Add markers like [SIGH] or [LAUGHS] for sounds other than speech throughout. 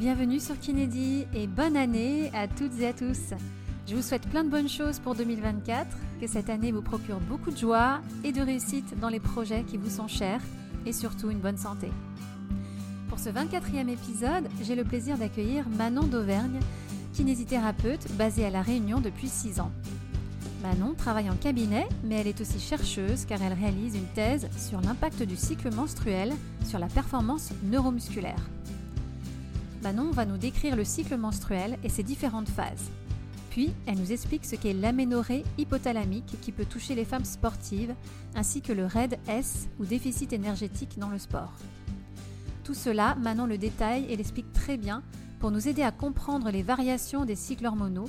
bienvenue sur Kinédi et bonne année à toutes et à tous. Je vous souhaite plein de bonnes choses pour 2024, que cette année vous procure beaucoup de joie et de réussite dans les projets qui vous sont chers et surtout une bonne santé. Pour ce 24e épisode, j'ai le plaisir d'accueillir Manon d'Auvergne, kinésithérapeute basée à La Réunion depuis 6 ans. Manon travaille en cabinet, mais elle est aussi chercheuse car elle réalise une thèse sur l'impact du cycle menstruel sur la performance neuromusculaire. Manon va nous décrire le cycle menstruel et ses différentes phases. Puis, elle nous explique ce qu'est l'aménorrhée hypothalamique qui peut toucher les femmes sportives, ainsi que le RAID-S ou déficit énergétique dans le sport. Tout cela, Manon le détaille et l'explique très bien pour nous aider à comprendre les variations des cycles hormonaux,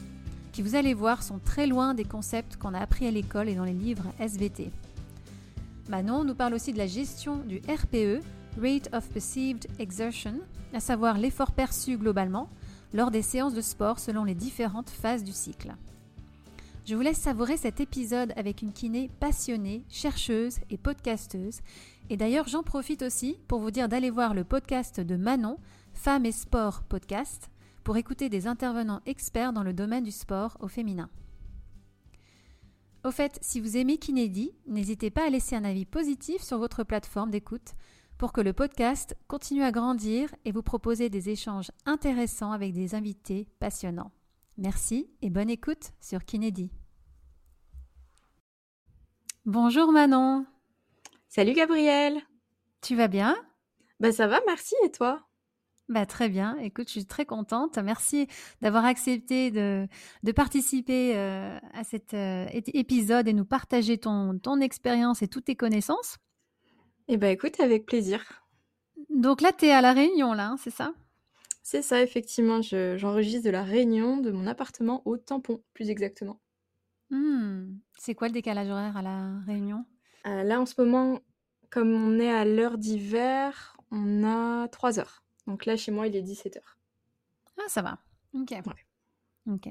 qui vous allez voir sont très loin des concepts qu'on a appris à l'école et dans les livres SVT. Manon nous parle aussi de la gestion du RPE, Rate of Perceived Exertion, à savoir l'effort perçu globalement lors des séances de sport selon les différentes phases du cycle. Je vous laisse savourer cet épisode avec une kiné passionnée, chercheuse et podcasteuse et d'ailleurs, j'en profite aussi pour vous dire d'aller voir le podcast de Manon, Femmes et Sport Podcast, pour écouter des intervenants experts dans le domaine du sport au féminin. Au fait, si vous aimez Kinédi, n'hésitez pas à laisser un avis positif sur votre plateforme d'écoute pour que le podcast continue à grandir et vous proposer des échanges intéressants avec des invités passionnants. Merci et bonne écoute sur Kinédi. Bonjour Manon. Salut Gabrielle. Tu vas bien? Bah ça va, merci et toi? Bah, très bien. Écoute, je suis très contente. Merci d'avoir accepté de, de participer euh, à cet euh, épisode et nous partager ton, ton expérience et toutes tes connaissances. Eh bien, écoute, avec plaisir. Donc là, tu es à La Réunion, là, hein, c'est ça? C'est ça, effectivement. J'enregistre de La Réunion, de mon appartement au Tampon, plus exactement. Mmh. C'est quoi le décalage horaire à La Réunion? Euh, Là, en ce moment, comme on est à l'heure d'hiver, on a 3 heures. Donc là, chez moi, il est 17h. Ah, ça va. Ok. Ok.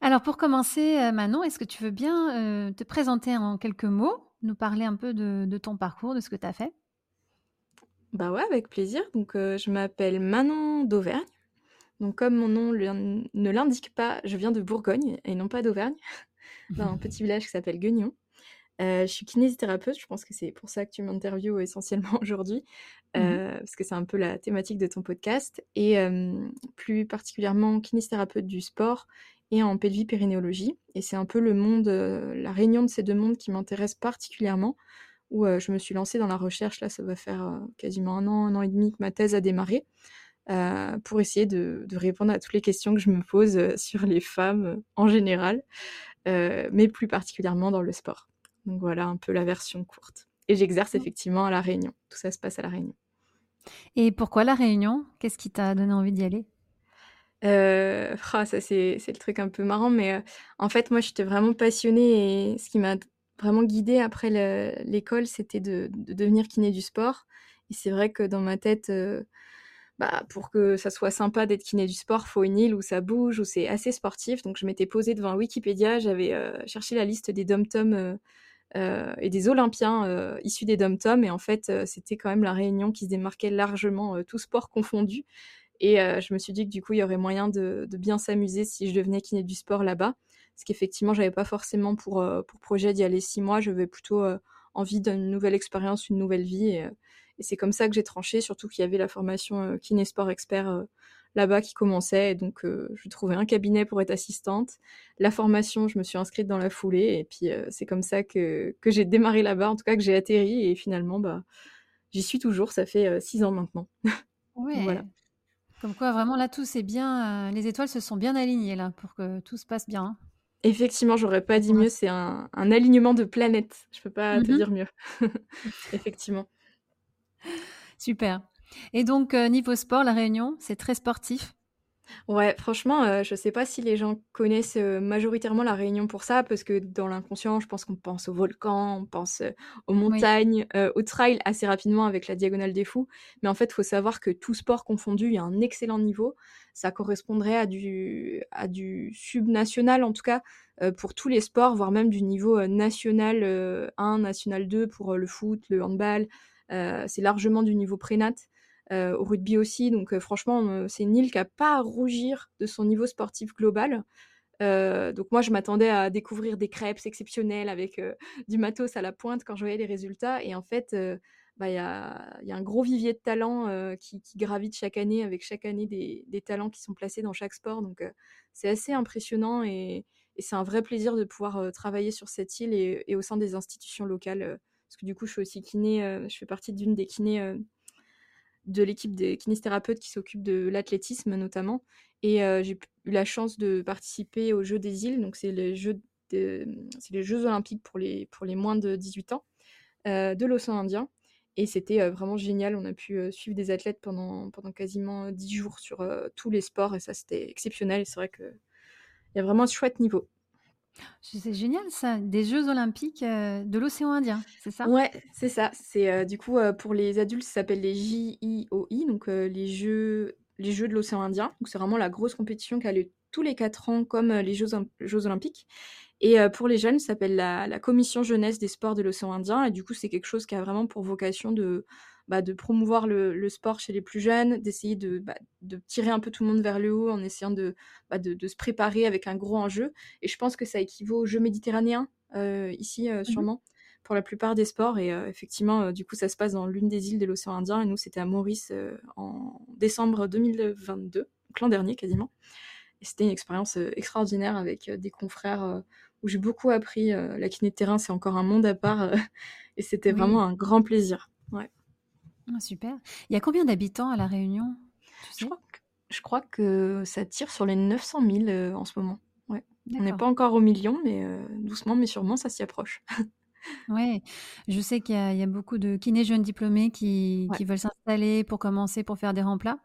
Alors, pour commencer, euh, Manon, est-ce que tu veux bien euh, te présenter en quelques mots, nous parler un peu de, ton parcours, de ce que tu as fait? Bah ouais, avec plaisir. Donc, euh, je m'appelle Manon d'Auvergne. Donc, comme mon nom ne l'indique pas, je viens de Bourgogne et non pas d'Auvergne, [LAUGHS] d'un petit village qui s'appelle Guignon. je suis kinésithérapeute, je pense que c'est pour ça que tu m'interviews essentiellement [LAUGHS] aujourd'hui. Mmh euh, parce que c'est un peu la thématique de ton podcast, et plus particulièrement kinésithérapeute du sport et en pelvie-périnéologie. Et c'est un peu le monde, la réunion de ces deux mondes qui m'intéresse particulièrement, où je me suis lancée dans la recherche, là ça va faire quasiment un an, un an et demi que ma thèse a démarré, pour essayer de, de, répondre à toutes les questions que je me pose sur les femmes en général, mais plus particulièrement dans le sport. Donc voilà un peu la version courte. Et j'exerce mmh. effectivement à La Réunion. Tout ça se passe à La Réunion. Et pourquoi la Réunion? Qu'est-ce qui t'a donné envie d'y aller? Euh, ah, ça c'est, le truc un peu marrant, mais euh, en fait moi j'étais vraiment passionnée et ce qui m'a vraiment guidée après l'école c'était de, devenir kiné du sport. Et c'est vrai que dans ma tête, euh, bah, pour que ça soit sympa d'être kiné du sport, faut une île où ça bouge, où c'est assez sportif. Donc je m'étais posée devant Wikipédia, j'avais cherché la liste des dom-toms euh, et des Olympiens euh, issus des dom-tom. Et en fait, euh, c'était quand même la Réunion qui se démarquait largement, tout sport confondu. Et je me suis dit que du coup, il y aurait moyen de, bien s'amuser si je devenais kiné du sport là-bas. Parce qu'effectivement, j'avais pas forcément pour, pour projet d'y aller six mois. Je vais plutôt envie d'une nouvelle expérience, une nouvelle vie. Et, et c'est comme ça que j'ai tranché, surtout qu'il y avait la formation kiné sport expert là-bas qui commençait. donc, euh, je trouvais un cabinet pour être assistante. La formation, je me suis inscrite dans la foulée. Et puis, euh, c'est comme ça que, que j'ai démarré là-bas, en tout cas que j'ai atterri. Et finalement, bah, j'y suis toujours. Ça fait euh, six ans maintenant. [LAUGHS] Oui. voilà. Comme quoi, vraiment, là, tout c'est bien. les étoiles se sont bien alignées, là, pour que tout se passe bien. Effectivement, j'aurais pas dit mieux. C'est un, un, alignement de planètes. Je peux pas te mmh dire mieux. [LAUGHS] Effectivement. Super. Et donc, euh, niveau sport, La Réunion, c'est très sportif. Ouais, franchement, euh, je sais pas si les gens connaissent euh, majoritairement La Réunion pour ça, parce que dans l'inconscient, je pense qu'on pense aux volcans, on pense aux montagnes, au trail assez rapidement avec la Diagonale des Fous. Mais en fait, il faut savoir que tout sport confondu, il y a un excellent niveau. Ça correspondrait à du, à du subnational, en tout cas, pour tous les sports, voire même du niveau national 1, national 2 pour le foot, le handball. c'est largement du niveau prénat. Au rugby aussi. Donc franchement, c'est une île qui a pas à rougir de son niveau sportif global. donc moi, je m'attendais à découvrir des crêpes exceptionnelles avec du matos à la pointe quand je voyais les résultats. Et en fait, bah, il y, a, y, a, un gros vivier de talents qui, qui, gravite chaque année, avec chaque année des, talents qui sont placés dans chaque sport. Donc c'est assez impressionnant et, c'est un vrai plaisir de pouvoir travailler sur cette île et, et, au sein des institutions locales. parce que du coup, je suis aussi kiné, je fais partie d'une des kinés de l'équipe des kinésithérapeutes qui s'occupent de l'athlétisme notamment. Et j'ai eu la chance de participer aux Jeux des îles, donc c'est les Jeux, les Jeux olympiques pour les, pour les moins de 18 ans de l'océan Indien. Et c'était vraiment génial. On a pu suivre des athlètes pendant, pendant quasiment 10 jours sur tous les sports et ça, c'était exceptionnel. Et c'est vrai qu'il y a vraiment un chouette niveau. C'est génial ça, des Jeux olympiques de l'océan Indien, c'est ça? Ouais, c'est ça. C'est du coup pour les adultes, ça s'appelle les JIOI, donc les Jeux les Jeux de l'océan Indien. Donc c'est vraiment la grosse compétition qui a lieu tous les quatre ans comme les Jeux, olympiques. Et pour les jeunes, ça s'appelle la, Commission jeunesse des sports de l'océan Indien. Et du coup, c'est quelque chose qui a vraiment pour vocation de, bah, de promouvoir le, le, sport chez les plus jeunes, d'essayer de, bah, de, tirer un peu tout le monde vers le haut en essayant de, bah, de, de, se préparer avec un gros enjeu. Et je pense que ça équivaut aux Jeux méditerranéens, euh, ici, euh, mmh sûrement, pour la plupart des sports. Et euh, effectivement, du coup, ça se passe dans l'une des îles de l'océan Indien. Et nous, c'était à Maurice en décembre 2022, donc l'an dernier quasiment. Et c'était une expérience extraordinaire avec des confrères où j'ai beaucoup appris. la kiné de terrain, c'est encore un monde à part. [LAUGHS] et c'était oui. vraiment un grand plaisir. Ouais. Ah, super. Il y a combien d'habitants à La Réunion je, crois que, je, crois que, ça tire sur les 900 000 euh, en ce moment. Ouais. On n'est pas encore au million, mais euh, doucement, mais sûrement, ça s'y approche. [LAUGHS] Oui, je sais qu'il y, y, a beaucoup de kinés jeunes diplômés qui, ouais. qui veulent s'installer pour commencer, pour faire des remplats.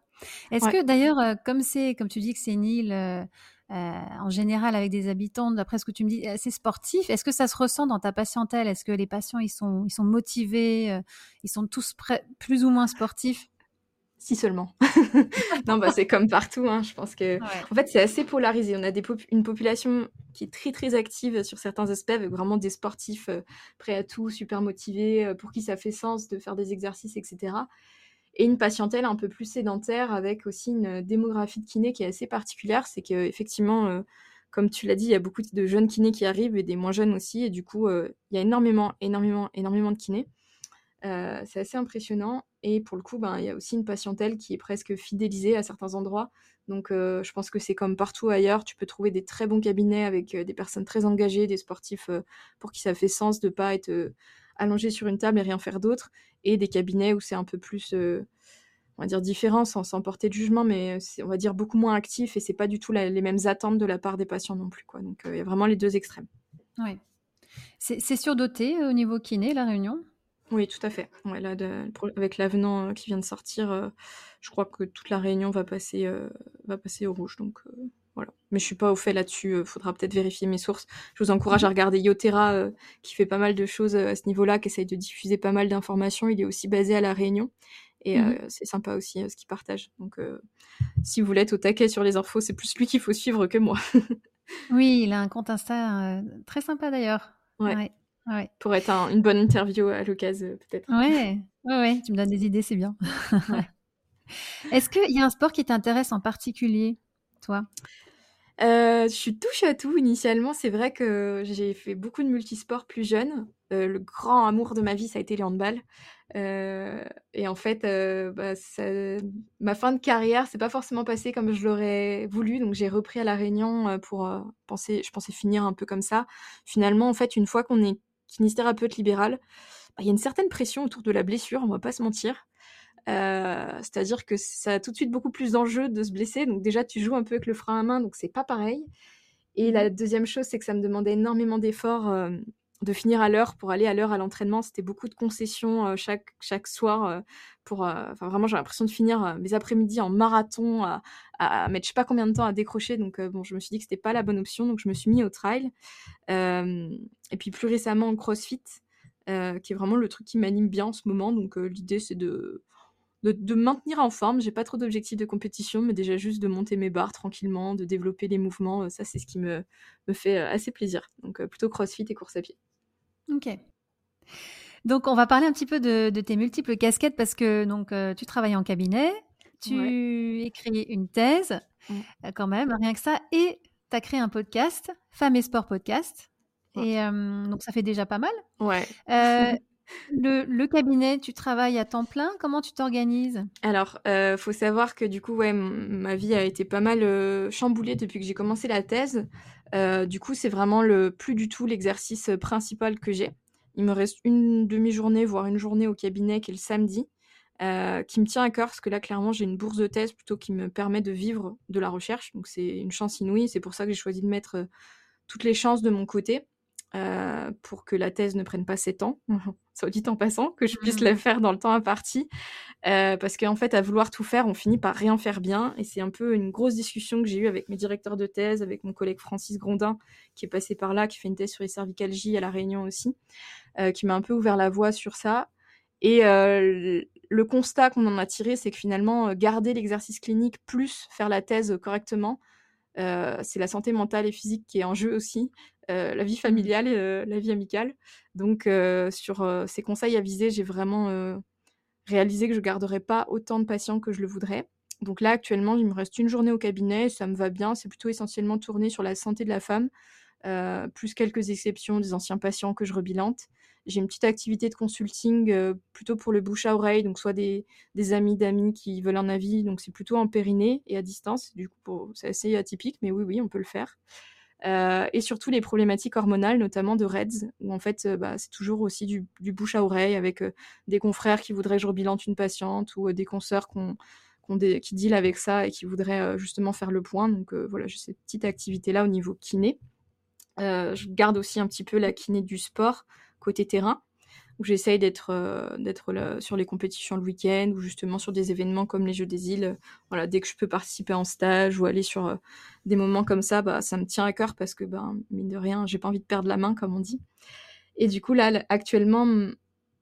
Est-ce ouais. que d'ailleurs, euh, comme c'est, comme tu dis que c'est une île euh, en général avec des habitants, d'après ce que tu me dis, assez sportifs, est-ce que ça se ressent dans ta patientèle? Est-ce que les patients ils sont, ils sont motivés euh, Ils sont tous plus ou moins sportifs? Si seulement. [LAUGHS] non, bah, c'est comme partout. Hein. Je pense que, ouais. en fait, c'est assez polarisé. On a des pop une population qui est très très active sur certains aspects, avec vraiment des sportifs euh, prêts à tout, super motivés, euh, pour qui ça fait sens de faire des exercices, etc. Et une patientèle un peu plus sédentaire, avec aussi une démographie de kinés qui est assez particulière. C'est qu'effectivement, euh, comme tu l'as dit, il y a beaucoup de jeunes kinés qui arrivent et des moins jeunes aussi. Et du coup, euh, il y a énormément, énormément, énormément de kinés. Euh, c'est assez impressionnant. Et pour le coup, ben, il y a aussi une patientèle qui est presque fidélisée à certains endroits. Donc, euh, je pense que c'est comme partout ailleurs. Tu peux trouver des très bons cabinets avec euh, des personnes très engagées, des sportifs euh, pour qui ça fait sens de ne pas être allongé sur une table et rien faire d'autre. Et des cabinets où c'est un peu plus, on va dire, différent, sans, sans porter de jugement, mais on va dire, beaucoup moins actif. Et c'est pas du tout la, les mêmes attentes de la part des patients non plus. Quoi. Donc, il y a vraiment les deux extrêmes. Oui. C'est, surdoté au niveau kiné, la Réunion? Oui, tout à fait. Ouais, là, de, pour, avec l'avenant euh, qui vient de sortir, euh, je crois que toute la Réunion va passer, euh, va passer au rouge. Donc voilà. Mais je suis pas au fait là-dessus. Il faudra peut-être vérifier mes sources. Je vous encourage à regarder Yotera, qui fait pas mal de choses à ce niveau-là, qui essaye de diffuser pas mal d'informations. Il est aussi basé à la Réunion. Et mmh. c'est sympa aussi ce qu'il partage. Donc si vous voulez être au taquet sur les infos, c'est plus lui qu'il faut suivre que moi. [LAUGHS] oui, il a un compte Insta très sympa d'ailleurs. ouais. ouais. Ouais. Pour être un, une bonne interview à l'occasion, peut-être. Ouais, ouais, ouais, tu me donnes des idées, c'est bien. [LAUGHS] Est-ce qu'il y a un sport qui t'intéresse en particulier, toi? Euh, je suis touche à tout initialement. C'est vrai que j'ai fait beaucoup de multisports plus jeune. Euh, le grand amour de ma vie, ça a été le handball. Euh, et en fait, bah, ma fin de carrière, c'est pas forcément passé comme je l'aurais voulu. Donc j'ai repris à la Réunion pour penser, je pensais finir un peu comme ça. Finalement, en fait, une fois qu'on est kinésithérapeute libéral, il bah, y a une certaine pression autour de la blessure, on va pas se mentir. Euh, C'est-à-dire que ça a tout de suite beaucoup plus d'enjeux de se blesser. Donc déjà, tu joues un peu avec le frein à main, donc c'est pas pareil. Et la deuxième chose, c'est que ça me demandait énormément d'efforts euh, de finir à l'heure pour aller à l'heure à l'entraînement. C'était beaucoup de concessions euh, chaque, chaque soir. Euh, pour, enfin, vraiment, j'ai l'impression de finir mes après-midi en marathon, à, à, mettre je sais pas combien de temps à décrocher. Donc bon, je me suis dit que c'était pas la bonne option, donc je me suis mis au trail. et puis plus récemment, au CrossFit. Qui est vraiment le truc qui m'anime bien en ce moment. Donc l'idée c'est de, de, de, maintenir en forme. J'ai pas trop d'objectifs de compétition, mais déjà juste de monter mes barres tranquillement, de développer les mouvements. Euh, ça c'est ce qui me, me fait assez plaisir. Donc plutôt CrossFit et course à pied. Ok. Donc, on va parler un petit peu de, tes multiples casquettes parce que donc tu travailles en cabinet, tu écris une thèse, quand même, rien que ça, et tu as créé un podcast, Femmes et Sport Podcast. Et donc, ça fait déjà pas mal. Ouais. [LAUGHS] Le, cabinet, tu travailles à temps plein? Comment tu t'organises? Alors, euh, faut savoir que du coup, ouais, ma vie a été pas mal euh, chamboulée depuis que j'ai commencé la thèse. Euh, du coup, c'est vraiment le plus du tout l'exercice principal que j'ai. Il me reste une demi-journée, voire une journée au cabinet qui est le samedi, qui me tient à cœur parce que là, clairement, j'ai une bourse de thèse plutôt qui me permet de vivre de la recherche. Donc, c'est une chance inouïe. C'est pour ça que j'ai choisi de mettre toutes les chances de mon côté. Euh, pour que la thèse ne prenne pas 7 ans, soit dit en passant, que je puisse mmh. la faire dans le temps imparti. Euh, parce qu'en fait, à vouloir tout faire, on finit par rien faire bien. Et c'est un peu une grosse discussion que j'ai eue avec mes directeurs de thèse, avec mon collègue Francis Grondin, qui est passé par là, qui fait une thèse sur les cervicalgies à La Réunion aussi, euh, qui m'a un peu ouvert la voie sur ça. Et le constat qu'on en a tiré, c'est que finalement, garder l'exercice clinique plus faire la thèse correctement, c'est la santé mentale et physique qui est en jeu aussi. Euh, la vie mmh. familiale et euh, la vie amicale. Donc, euh, sur ces conseils avisés, j'ai vraiment réalisé que je garderais pas autant de patients que je le voudrais. Donc là, actuellement, il me reste une journée au cabinet, ça me va bien. C'est plutôt essentiellement tourné sur la santé de la femme, plus quelques exceptions des anciens patients que je rebilante. J'ai une petite activité de consulting plutôt pour le bouche à oreille, donc soit des, amis d'amis qui veulent un avis, donc c'est plutôt en périnée et à distance. Du coup, c'est assez atypique, mais oui, oui, on peut le faire. Euh, et surtout les problématiques hormonales, notamment de REDS, où en fait, euh, bah, c'est toujours aussi du, bouche à oreille avec euh, des confrères qui voudraient que je rebilante une patiente ou des consoeurs qui dealent avec ça et qui voudraient justement faire le point. Donc voilà, j'ai cette petite activité-là au niveau kiné. je garde aussi un petit peu la kiné du sport côté terrain où j'essaye d'être euh, sur les compétitions le week-end ou justement sur des événements comme les Jeux des îles. Voilà, dès que je peux participer en stage ou aller sur euh, des moments comme ça, bah, ça me tient à cœur parce que, ben, mine de rien, j'ai pas envie de perdre la main, comme on dit. Et du coup, là, actuellement,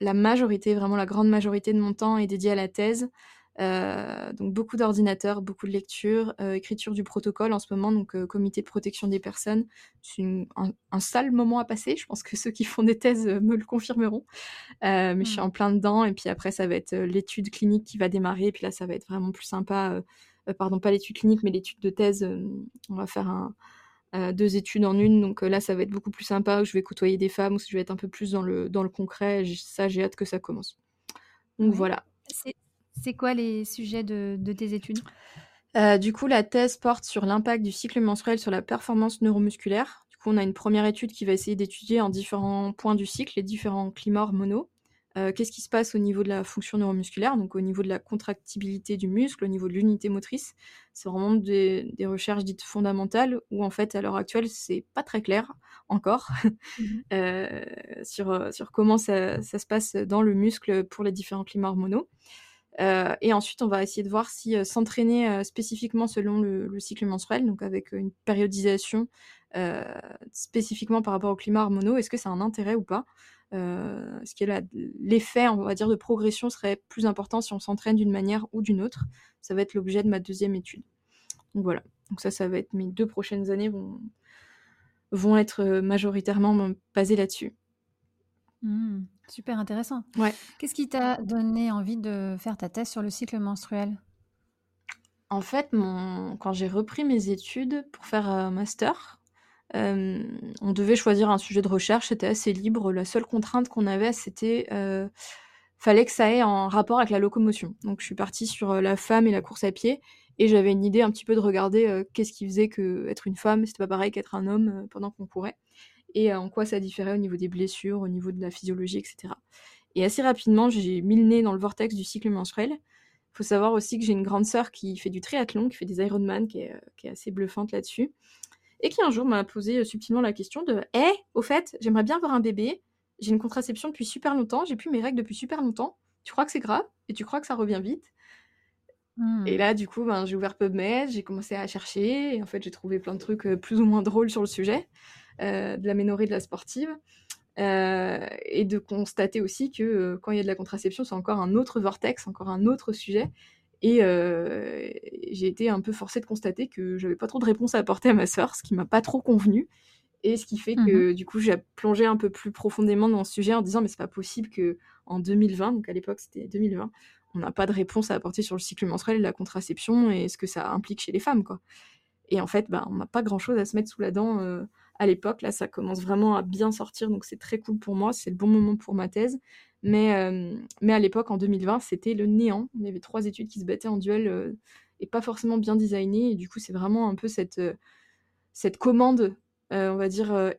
la majorité, vraiment la grande majorité de mon temps est dédiée à la thèse. Euh, donc beaucoup d'ordinateurs, beaucoup de lectures, euh, écriture du protocole en ce moment, donc euh, comité de protection des personnes. C'est un, sale moment à passer, je pense que ceux qui font des thèses me le confirmeront. mais je suis mmh. en plein dedans, et puis après ça va être l'étude clinique qui va démarrer, et puis là ça va être vraiment plus sympa. pardon, pas l'étude clinique, mais l'étude de thèse. on va faire un, deux études en une, donc là ça va être beaucoup plus sympa, où je vais côtoyer des femmes, où je vais être un peu plus dans le, dans le concret, ça j'ai hâte que ça commence. Donc voilà. C'est quoi les sujets de, tes études? Euh, Du coup, la thèse porte sur l'impact du cycle menstruel sur la performance neuromusculaire. Du coup, on a une première étude qui va essayer d'étudier en différents points du cycle les différents climats hormonaux. Euh, qu'est-ce qui se passe au niveau de la fonction neuromusculaire, donc au niveau de la contractibilité du muscle, au niveau de l'unité motrice. C'est vraiment des, recherches dites fondamentales où en fait à l'heure actuelle c'est pas très clair encore mmh [LAUGHS] euh, sur, sur comment ça, ça, se passe dans le muscle pour les différents climats hormonaux. Euh, et ensuite, on va essayer de voir si euh, s'entraîner euh, spécifiquement selon le, cycle menstruel, donc avec une périodisation spécifiquement par rapport au climat hormonaux, est-ce que ça a un intérêt ou pas? Est-ce que l'effet, on va dire, de progression serait plus important si on s'entraîne d'une manière ou d'une autre? Ça va être l'objet de ma deuxième étude. Donc voilà. Donc ça, ça va être mes deux prochaines années vont, vont être majoritairement basées là-dessus. Mmh. Super intéressant. Ouais. Qu'est-ce qui t'a donné envie de faire ta thèse sur le cycle menstruel? En fait, mon... quand j'ai repris mes études pour faire un master, euh, on devait choisir un sujet de recherche, c'était assez libre. La seule contrainte qu'on avait, c'était euh, fallait que ça ait un rapport avec la locomotion. Donc je suis partie sur euh, la femme et la course à pied, et j'avais une idée un petit peu de regarder qu'est-ce qui faisait que être une femme, c'était pas pareil qu'être un homme pendant qu'on courait et en quoi ça différait au niveau des blessures, au niveau de la physiologie, etc. Et assez rapidement, j'ai mis le nez dans le vortex du cycle menstruel. Il faut savoir aussi que j'ai une grande sœur qui fait du triathlon, qui fait des Ironman, qui est, euh, qui est assez bluffante là-dessus, et qui un jour m'a posé euh, subtilement la question de « Eh, au fait, j'aimerais bien avoir un bébé, j'ai une contraception depuis super longtemps, j'ai plus mes règles depuis super longtemps, tu crois que c'est grave? Et tu crois que ça revient vite Et mmh. là, du coup, ben, j'ai ouvert PubMed, j'ai commencé à chercher, et en fait, j'ai trouvé plein de trucs euh, plus ou moins drôles sur le sujet. Euh, de la ménorée de la sportive. Euh, et de constater aussi que euh, quand il y a de la contraception, c'est encore un autre vortex, encore un autre sujet. Et j'ai été un peu forcée de constater que j'avais pas trop de réponses à apporter à ma sœur, ce qui m'a pas trop convenu. Et ce qui fait Mmh que du coup, j'ai plongé un peu plus profondément dans ce sujet en disant mais c'est pas possible que en 2020, donc à l'époque c'était 2020, on n'a pas de réponse à apporter sur le cycle menstruel et la contraception et ce que ça implique chez les femmes quoi. Et en fait, bah, on n'a pas grand chose à se mettre sous la dent à l'époque. Là, ça commence vraiment à bien sortir, donc c'est très cool pour moi. C'est le bon moment pour ma thèse. Mais, euh, mais à l'époque, en 2020, c'était le néant. Il y avait trois études qui se battaient en duel euh, et pas forcément bien designées. Et du coup, c'est vraiment un peu cette, cette commande, on va dire,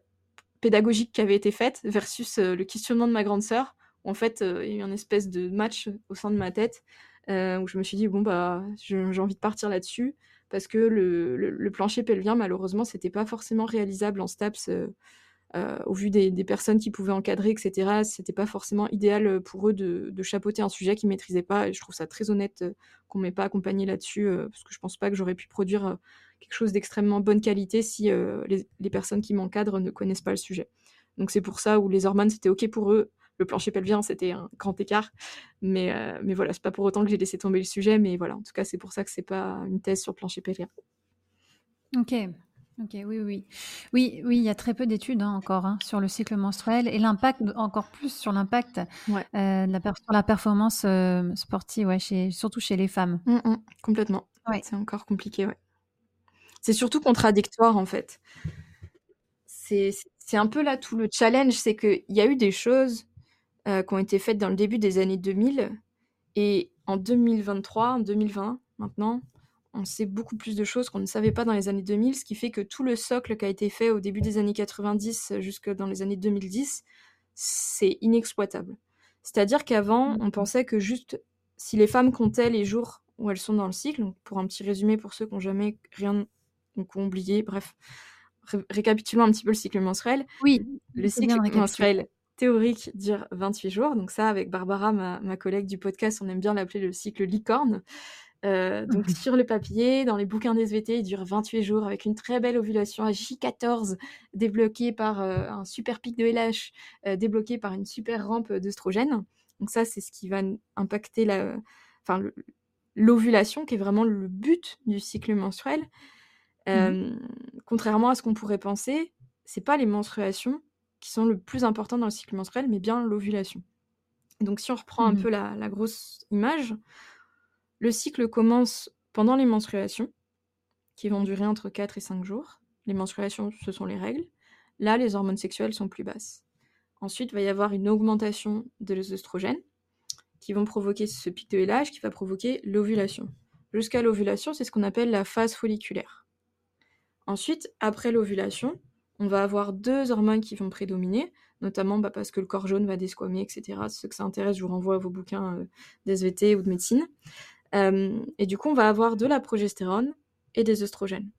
pédagogique qui avait été faite versus le questionnement de ma grande sœur. en fait, il y a eu un espèce de match au sein de ma tête où je me suis dit, bon, bah, j'ai envie de partir là-dessus parce que le, plancher pelvien, malheureusement, c'était pas forcément réalisable en STAPS euh, euh, au vu des, personnes qui pouvaient encadrer, etc. C'était pas forcément idéal euh, pour eux de, de chapeauter un sujet qu'ils maîtrisaient pas. Et je trouve ça très honnête qu'on m'ait pas accompagné là-dessus, parce que je pense pas que j'aurais pu produire quelque chose d'extrêmement bonne qualité si les, les, personnes qui m'encadrent ne connaissent pas le sujet. Donc c'est pour ça où les hormones c'était ok pour eux, le plancher pelvien, c'était un grand écart. Mais, euh, mais voilà, c'est pas pour autant que j'ai laissé tomber le sujet. Mais voilà, en tout cas, c'est pour ça que c'est pas une thèse sur le plancher pelvien. Ok. Ok, oui, oui. Oui, oui, il y a très peu d'études hein, encore hein, sur le cycle menstruel et l'impact, encore plus sur l'impact ouais. euh, la sur la performance euh, sportive, ouais, chez, surtout chez les femmes. Mmh, mmh, complètement. Ouais. C'est encore compliqué, ouais. C'est surtout contradictoire, en fait. C'est un peu là tout le challenge, c'est qu'il y a eu des choses euh, qui ont été faites dans le début des années 2000. Et en 2023, en 2020, maintenant, on sait beaucoup plus de choses qu'on ne savait pas dans les années 2000, ce qui fait que tout le socle qui a été fait au début des années 90 jusque dans les années 2010, c'est inexploitable. C'est-à-dire qu'avant, on pensait que juste si les femmes comptaient les jours où elles sont dans le cycle, pour un petit résumé pour ceux qui n'ont jamais rien ou qui ont oublié, bref, ré récapitulons un petit peu le cycle menstruel. Oui, le cycle menstruel théorique dure 28 jours. Donc ça, avec Barbara, ma, collègue du podcast, on aime bien l'appeler le cycle licorne. Euh, donc [LAUGHS] sur le papier, dans les bouquins des SVT, il dure 28 jours avec une très belle ovulation à J14 débloquée par euh, un super pic de LH, euh, débloqué par une super rampe d'œstrogène. Donc ça, c'est ce qui va impacter la, enfin, l'ovulation, qui est vraiment le but du cycle menstruel. Mmh. Contrairement à ce qu'on pourrait penser, c'est pas les menstruations qui sont le plus important dans le cycle menstruel, mais bien l'ovulation. Donc si on reprend un mmh peu la, la, grosse image, le cycle commence pendant les menstruations, qui vont durer entre 4 et 5 jours. Les menstruations, ce sont les règles. Là, les hormones sexuelles sont plus basses. Ensuite, il va y avoir une augmentation des oestrogènes qui vont provoquer ce pic de LH qui va provoquer l'ovulation. Jusqu'à l'ovulation, c'est ce qu'on appelle la phase folliculaire. Ensuite, après l'ovulation, on va avoir deux hormones qui vont prédominer, notamment bah, parce que le corps jaune va desquamer, etc. Ceux que ça intéresse, je vous renvoie à vos bouquins euh, d'SVT ou de médecine. Euh, et du coup, on va avoir de la progestérone et des oestrogènes.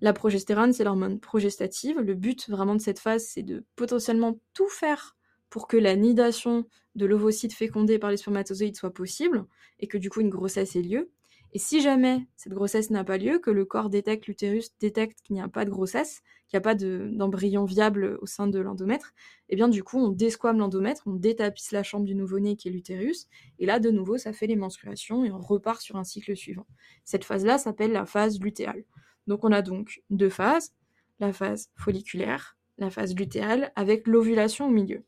La progestérone, c'est l'hormone progestative. Le but vraiment de cette phase, c'est de potentiellement tout faire pour que la nidation de l'ovocyte fécondé par les spermatozoïdes soit possible et que du coup une grossesse ait lieu. Et si jamais cette grossesse n'a pas lieu, que le corps détecte, l'utérus détecte qu'il n'y a pas de grossesse, qu'il n'y a pas d'embryon viable au sein de l'endomètre, eh bien du coup on desquame l'endomètre, on détapisse la chambre du nouveau-né qui est l'utérus, et là de nouveau ça fait les menstruations et on repart sur un cycle suivant. Cette phase-là s'appelle la phase lutéale. Donc on a donc deux phases, la phase folliculaire, la phase lutéale, avec l'ovulation au milieu.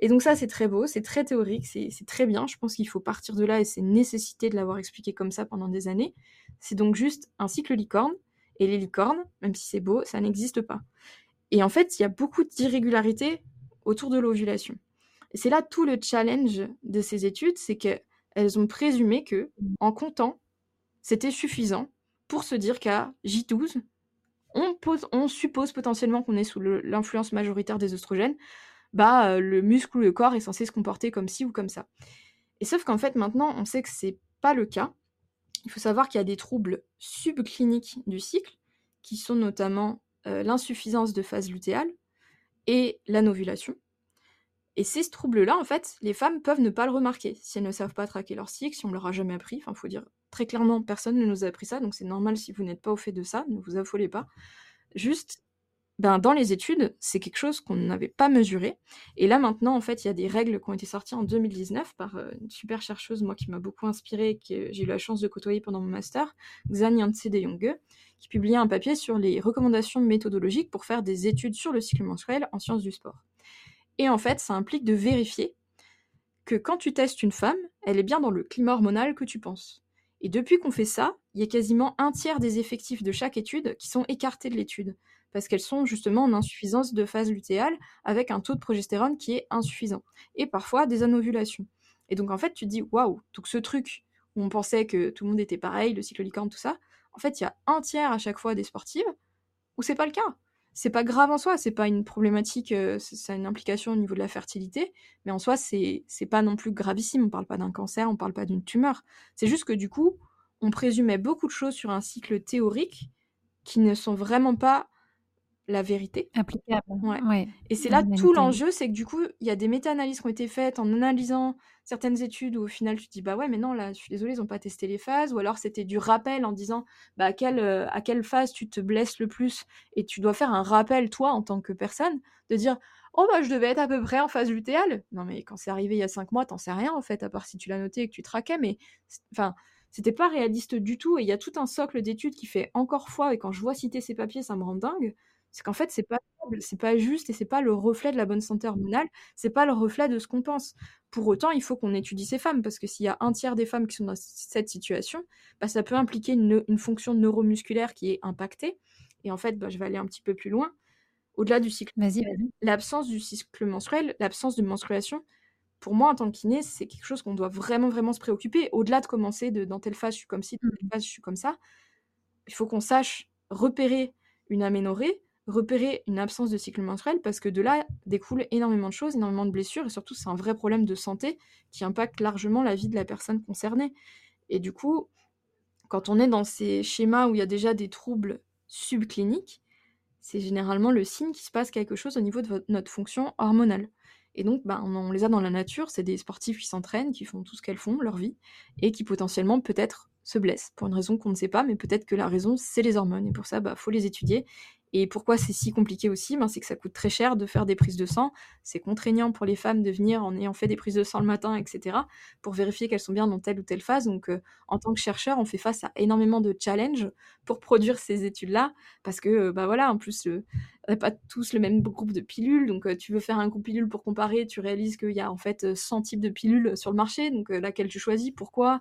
Et donc ça, c'est très beau, c'est très théorique, c'est très bien. Je pense qu'il faut partir de là et c'est nécessité de l'avoir expliqué comme ça pendant des années. C'est donc juste un cycle licorne. Et les licornes, même si c'est beau, ça n'existe pas. Et en fait, il y a beaucoup d'irrégularités autour de l'ovulation. Et c'est là tout le challenge de ces études, c'est qu'elles ont présumé que, en comptant, c'était suffisant pour se dire qu'à J12, on, on suppose potentiellement qu'on est sous l'influence majoritaire des oestrogènes, bah, le muscle ou le corps est censé se comporter comme ci ou comme ça. Et sauf qu'en fait, maintenant, on sait que c'est pas le cas. Il faut savoir qu'il y a des troubles subcliniques du cycle, qui sont notamment l'insuffisance de phase lutéale et l'anovulation. Et ces troubles-là, en fait, les femmes peuvent ne pas le remarquer si elles ne savent pas traquer leur cycle, si on leur a jamais appris. Enfin, il faut dire très clairement, personne ne nous a appris ça, donc c'est normal si vous n'êtes pas au fait de ça, ne vous affolez pas. Juste, ben, dans les études, c'est quelque chose qu'on n'avait pas mesuré. Et là, maintenant, en fait, il y a des règles qui ont été sorties en 2019 par euh, une super chercheuse, moi, qui m'a beaucoup inspirée, que j'ai eu la chance de côtoyer pendant mon master, Xan Yantse de Jonge, qui publiait un papier sur les recommandations méthodologiques pour faire des études sur le cycle menstruel en sciences du sport. Et en fait, ça implique de vérifier que quand tu testes une femme, elle est bien dans le climat hormonal que tu penses. Et depuis qu'on fait ça, il y a quasiment un tiers des effectifs de chaque étude qui sont écartés de l'étude parce qu'elles sont justement en insuffisance de phase lutéale avec un taux de progestérone qui est insuffisant et parfois des anovulations. Et donc en fait, tu te dis waouh, tout ce truc où on pensait que tout le monde était pareil, le cycle licorne, tout ça, en fait, il y a un tiers à chaque fois des sportives où c'est pas le cas. C'est pas grave en soi, c'est pas une problématique, euh, ça a une implication au niveau de la fertilité, mais en soi, c'est pas non plus gravissime. On parle pas d'un cancer, on parle pas d'une tumeur. C'est juste que du coup, on présumait beaucoup de choses sur un cycle théorique qui ne sont vraiment pas la vérité. Applicable. Ouais. Et c'est là tout l'enjeu, c'est que du coup, il y a des méta-analyses qui ont été faites en analysant certaines études où au final tu te dis bah ouais mais non là je suis désolée ils n'ont pas testé les phases. Ou alors c'était du rappel en disant bah à quelle, euh, à quelle phase tu te blesses le plus? Et tu dois faire un rappel toi en tant que personne de dire oh bah je devais être à peu près en phase lutéale. Non mais quand c'est arrivé il y a cinq mois t'en sais rien en fait à part si tu l'as noté et que tu traquais mais enfin c'était pas réaliste du tout. Et il y a tout un socle d'études qui fait encore foi. Et quand je vois citer ces papiers ça me rend dingue c'est qu'en fait, c'est pas c'est pas juste et c'est pas le reflet de la bonne santé hormonale, c'est pas le reflet de ce qu'on pense. Pour autant, il faut qu'on étudie ces femmes parce que s'il y a un tiers des femmes qui sont dans cette situation, bah, ça peut impliquer une, fonction neuromusculaire qui est impactée. Et en fait, bah, je vais aller un petit peu plus loin. Au-delà du cycle, l'absence du cycle menstruel, l'absence de menstruation, pour moi, en tant que kiné, c'est quelque chose qu'on doit vraiment, vraiment se préoccuper. Au-delà de commencer de dans telle phase, je suis comme ci, dans telle mmh. phase, je suis comme ça. Il faut qu'on sache repérer une aménorrhée, repérer une absence de cycle menstruel parce que de là découle énormément de choses, énormément de blessures et surtout c'est un vrai problème de santé qui impacte largement la vie de la personne concernée. Et du coup, quand on est dans ces schémas où il y a déjà des troubles subcliniques, c'est généralement le signe qu'il se passe quelque chose au niveau de notre fonction hormonale. Et donc, bah, on, les a dans la nature, c'est des sportifs qui s'entraînent, qui font tout ce qu'elles font, leur vie, et qui potentiellement peut-être se blessent, pour une raison qu'on ne sait pas, mais peut-être que la raison, c'est les hormones, et pour ça, bah, faut les étudier, et pourquoi c'est si compliqué aussi? Ben, C'est que ça coûte très cher de faire des prises de sang. C'est contraignant pour les femmes de venir en ayant fait des prises de sang le matin, etc., pour vérifier qu'elles sont bien dans telle ou telle phase. Donc, euh, en tant que chercheur, on fait face à énormément de challenges pour produire ces études-là, parce que, bah voilà, en plus, on n'a pas tous le même groupe de pilules. Donc, euh, tu veux faire un groupe pilule pour comparer, tu réalises qu'il y a en fait 100 types de pilules sur le marché. Donc, euh, laquelle tu choisis? Pourquoi?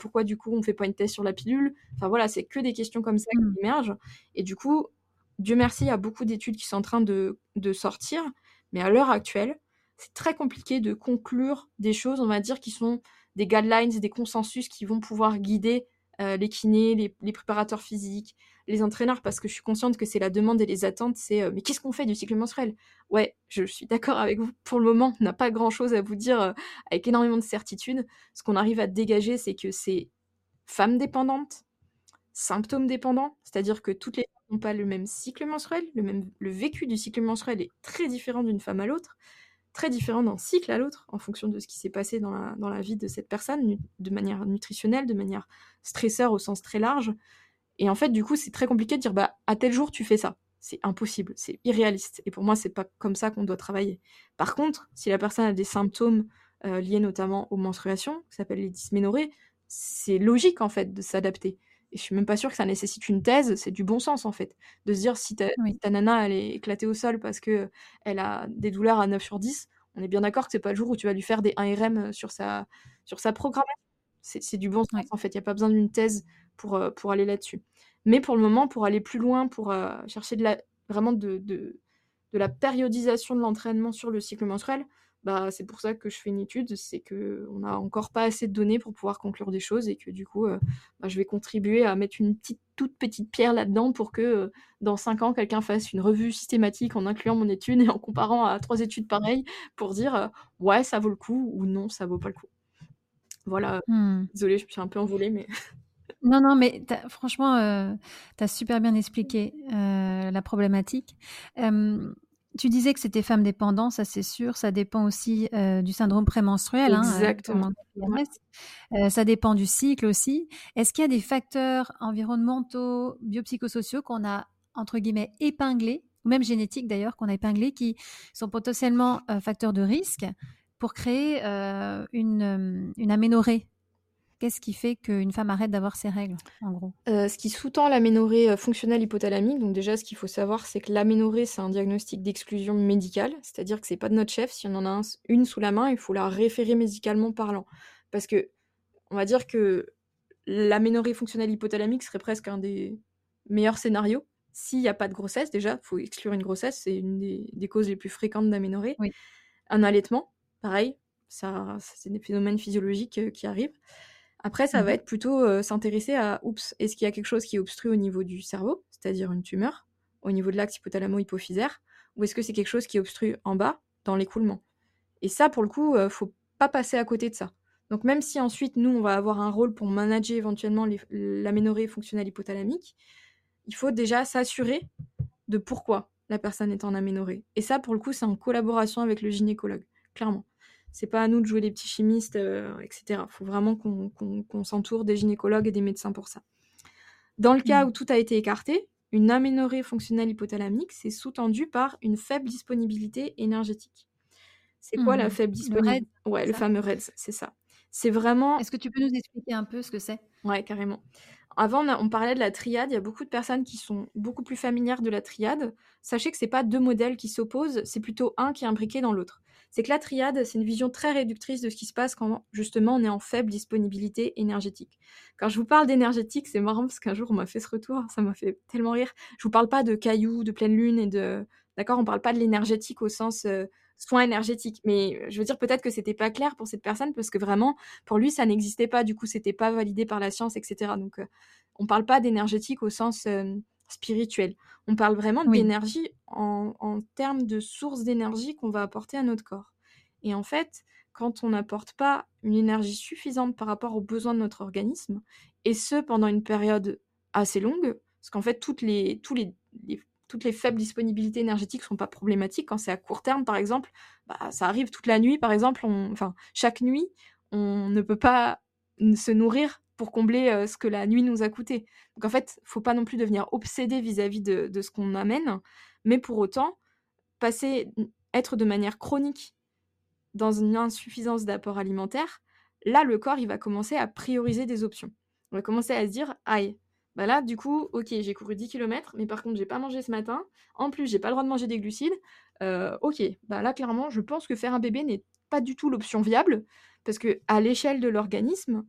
Pourquoi, du coup, on fait pas une thèse sur la pilule? Enfin, voilà, c'est que des questions comme ça qui mmh. émergent. Et du coup, Dieu merci, il y a beaucoup d'études qui sont en train de, sortir, mais à l'heure actuelle, c'est très compliqué de conclure des choses, on va dire, qui sont des guidelines, des consensus qui vont pouvoir guider euh, les kinés, les, préparateurs physiques, les entraîneurs, parce que je suis consciente que c'est la demande et les attentes, c'est euh, mais qu'est-ce qu'on fait du cycle menstruel? Ouais, je suis d'accord avec vous, pour le moment, on n'a pas grand-chose à vous dire euh, avec énormément de certitude. Ce qu'on arrive à dégager, c'est que c'est femme dépendante, symptômes dépendants, c'est-à-dire que toutes les n'ont pas le même cycle menstruel, le, même, le vécu du cycle menstruel est très différent d'une femme à l'autre, très différent d'un cycle à l'autre, en fonction de ce qui s'est passé dans la, dans la vie de cette personne, de manière nutritionnelle, de manière stresseur au sens très large. Et en fait, du coup, c'est très compliqué de dire, bah, à tel jour, tu fais ça. C'est impossible, c'est irréaliste. Et pour moi, c'est pas comme ça qu'on doit travailler. Par contre, si la personne a des symptômes euh, liés notamment aux menstruations, qui s'appellent les dysménorrhées, c'est logique en fait de s'adapter. Et je suis même pas sûre que ça nécessite une thèse, c'est du bon sens en fait. De se dire si ta, nana elle est éclatée au sol parce que elle a des douleurs à 9 sur 10, on est bien d'accord que c'est pas le jour où tu vas lui faire des 1RM sur sa, sur sa programmation. C'est du bon sens en fait, il n'y a pas besoin d'une thèse pour, euh, pour aller là-dessus. Mais pour le moment, pour aller plus loin, pour euh, chercher de la, vraiment de, de, de la périodisation de l'entraînement sur le cycle menstruel, bah, c'est pour ça que je fais une étude, c'est qu'on n'a encore pas assez de données pour pouvoir conclure des choses et que du coup, euh, bah, je vais contribuer à mettre une petite, toute petite pierre là-dedans pour que euh, dans cinq ans, quelqu'un fasse une revue systématique en incluant mon étude et en comparant à trois études pareilles pour dire euh, ouais, ça vaut le coup ou non, ça vaut pas le coup. Voilà, mmh. désolée, je suis un peu envolée, mais. [LAUGHS] Non, non, mais franchement, tu as super bien expliqué la problématique. Tu disais que c'était femme dépendante, ça c'est sûr. Ça dépend aussi euh, du syndrome prémenstruel. Hein, euh, Exactement. Euh, ça dépend du cycle aussi. Est-ce qu'il y a des facteurs environnementaux, biopsychosociaux qu'on a, entre guillemets, épinglés ou même génétiques d'ailleurs, qu'on a épinglés, qui sont potentiellement facteurs de risque pour créer une, une aménorrhée? Qu'est-ce qui fait qu'une femme arrête d'avoir ses règles, en gros? Euh, Ce qui sous-tend l'aménorrhée euh, fonctionnelle hypothalamique, donc déjà ce qu'il faut savoir, c'est que l'aménorrhée, c'est un diagnostic d'exclusion médicale, c'est-à-dire que c'est pas de notre chef, si on en a une sous la main, il faut la référer médicalement parlant. Parce que, on va dire que l'aménorrhée fonctionnelle hypothalamique serait presque un des meilleurs scénarios. S'il n'y a pas de grossesse, déjà, il faut exclure une grossesse, c'est une des, causes les plus fréquentes d'aménorrhée. Un allaitement, pareil, ça, c'est des phénomènes physiologiques euh, qui arrivent. Après, ça va mmh être plutôt s'intéresser à, oups, est-ce qu'il y a quelque chose qui est obstrue au niveau du cerveau, c'est-à-dire une tumeur, au niveau de l'axe hypothalamo-hypophysaire, ou est-ce que c'est quelque chose qui est obstrue en bas, dans l'écoulement? Et ça, pour le coup, faut pas passer à côté de ça. Donc même si ensuite, nous, on va avoir un rôle pour manager éventuellement l'aménorrhée fonctionnelle hypothalamique, il faut déjà s'assurer de pourquoi la personne est en aménorrhée. Et ça, pour le coup, c'est en collaboration avec le gynécologue, clairement. C'est pas à nous de jouer les petits chimistes, euh, etc. Il faut vraiment qu'on s'entoure des gynécologues et des médecins pour ça. Dans le cas mmh. où tout a été écarté, une aménorrhée fonctionnelle hypothalamique, c'est sous-tendu par une faible disponibilité énergétique. C'est quoi la mmh. faible disponibilité Ouais, le fameux REDS, c'est ça. C'est vraiment. Est-ce que tu peux nous expliquer un peu ce que c'est? Ouais, carrément. Avant, on, parlait de la triade. Il y a beaucoup de personnes qui sont beaucoup plus familières de la triade. Sachez que ce n'est pas deux modèles qui s'opposent, c'est plutôt un qui est imbriqué dans l'autre c'est que la triade, c'est une vision très réductrice de ce qui se passe quand justement on est en faible disponibilité énergétique. Quand je vous parle d'énergétique, c'est marrant parce qu'un jour on m'a fait ce retour, ça m'a fait tellement rire. Je vous parle pas de cailloux, de pleine lune et de... D'accord, on parle pas de l'énergétique au sens euh, soin énergétique, mais je veux dire peut-être que c'était pas clair pour cette personne parce que vraiment pour lui ça n'existait pas, du coup c'était pas validé par la science, etc. Donc euh, on parle pas d'énergétique au sens euh, spirituel. On parle vraiment d'énergie en, en, termes de source d'énergie qu'on va apporter à notre corps. Et en fait, quand on n'apporte pas une énergie suffisante par rapport aux besoins de notre organisme, et ce pendant une période assez longue, parce qu'en fait, toutes les, tous les, toutes les faibles disponibilités énergétiques ne sont pas problématiques. Quand c'est à court terme, par exemple, bah, ça arrive toute la nuit, par exemple, enfin, chaque nuit, on ne peut pas se nourrir pour combler ce que la nuit nous a coûté. Donc en fait, faut pas non plus devenir obsédé vis-à-vis de, ce qu'on amène, mais pour autant, passer, être de manière chronique dans une insuffisance d'apport alimentaire, là, le corps, il va commencer à prioriser des options. On va commencer à se dire, aïe, bah là, du coup, ok, j'ai couru 10 km, mais par contre, j'ai pas mangé ce matin. En plus, j'ai pas le droit de manger des glucides. ok, bah là, clairement, je pense que faire un bébé n'est pas du tout l'option viable, parce que à l'échelle de l'organisme,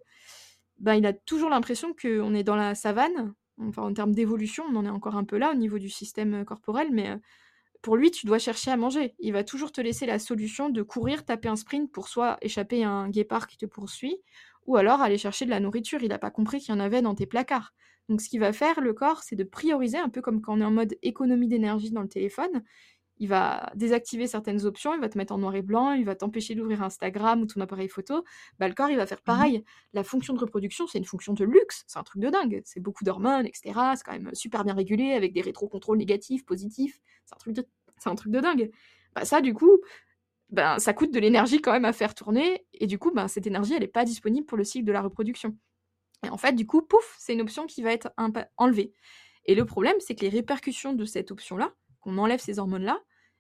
bah, il a toujours l'impression qu'on est dans la savane. Enfin, en termes d'évolution, on en est encore un peu là au niveau du système corporel, mais pour lui, tu dois chercher à manger. Il va toujours te laisser la solution de courir, taper un sprint pour soit échapper à un guépard qui te poursuit, ou alors aller chercher de la nourriture. Il n'a pas compris qu'il y en avait dans tes placards. Donc ce qu'il va faire, le corps, c'est de prioriser, un peu comme quand on est en mode économie d'énergie dans le téléphone il va désactiver certaines options, il va te mettre en noir et blanc, il va t'empêcher d'ouvrir Instagram ou ton appareil photo, bah, le corps, il va faire mmh pareil. La fonction de reproduction, c'est une fonction de luxe, c'est un truc de dingue. C'est beaucoup d'hormones, etc. C'est quand même super bien régulé avec des rétrocontrôles négatifs, positifs. C'est un truc de, c'est un truc de dingue. Bah, ça, du coup, ben, ça coûte de l'énergie quand même à faire tourner, et du coup, ben, cette énergie, elle n'est pas disponible pour le cycle de la reproduction. Et en fait, du coup, pouf, c'est une option qui va être enlevée. Et le problème, c'est que les répercussions de cette option-là, qu'on enlève ces hormones-là,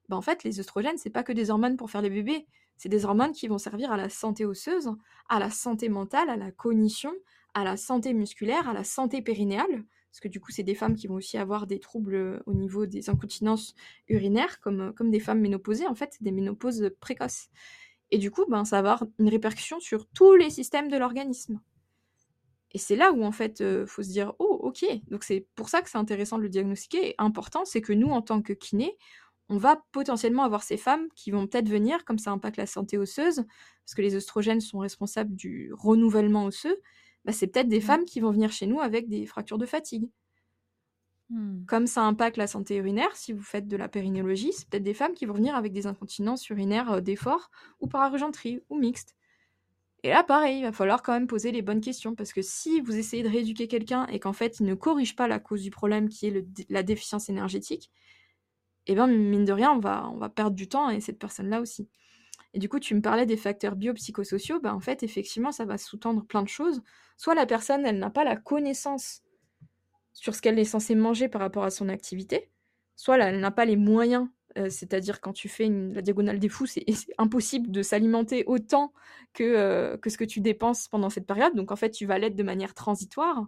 ben en fait, les œstrogènes, c'est pas que des hormones pour faire les bébés, c'est des hormones qui vont servir à la santé osseuse, à la santé mentale, à la cognition, à la santé musculaire, à la santé périnéale, parce que du coup, c'est des femmes qui vont aussi avoir des troubles euh, au niveau des incontinences urinaires, comme, euh, comme des femmes ménopausées, en fait, des ménopauses précoces. Et du coup, ben, ça va avoir une répercussion sur tous les systèmes de l'organisme. Et c'est là où, en fait, il faut se dire, oh, ok, donc c'est pour ça que c'est intéressant de le diagnostiquer. Et important, c'est que nous, en tant que kiné, on va potentiellement avoir ces femmes qui vont peut-être venir, comme ça impacte la santé osseuse, parce que les oestrogènes sont responsables du renouvellement osseux, bah, c'est peut-être des mmh. femmes qui vont venir chez nous avec des fractures de fatigue. Mmh. Comme ça impacte la santé urinaire, si vous faites de la périnéologie, c'est peut-être des femmes qui vont venir avec des incontinences urinaires d'effort, ou par argenterie, ou mixtes. Et là, pareil, il va falloir quand même poser les bonnes questions, parce que si vous essayez de rééduquer quelqu'un et qu'en fait, il ne corrige pas la cause du problème qui est la déficience énergétique, eh bien, mine de rien, on va, perdre du temps et cette personne-là aussi. Et du coup, tu me parlais des facteurs biopsychosociaux, ben en fait, effectivement, ça va sous-tendre plein de choses. Soit la personne, elle n'a pas la connaissance sur ce qu'elle est censée manger par rapport à son activité, soit elle n'a pas les moyens, heu, c'est-à-dire quand tu fais une la diagonale des fous, c'est [LAUGHS] impossible de s'alimenter autant que, heu, que ce que tu dépenses pendant cette période. Donc en fait, tu vas l'être de manière transitoire,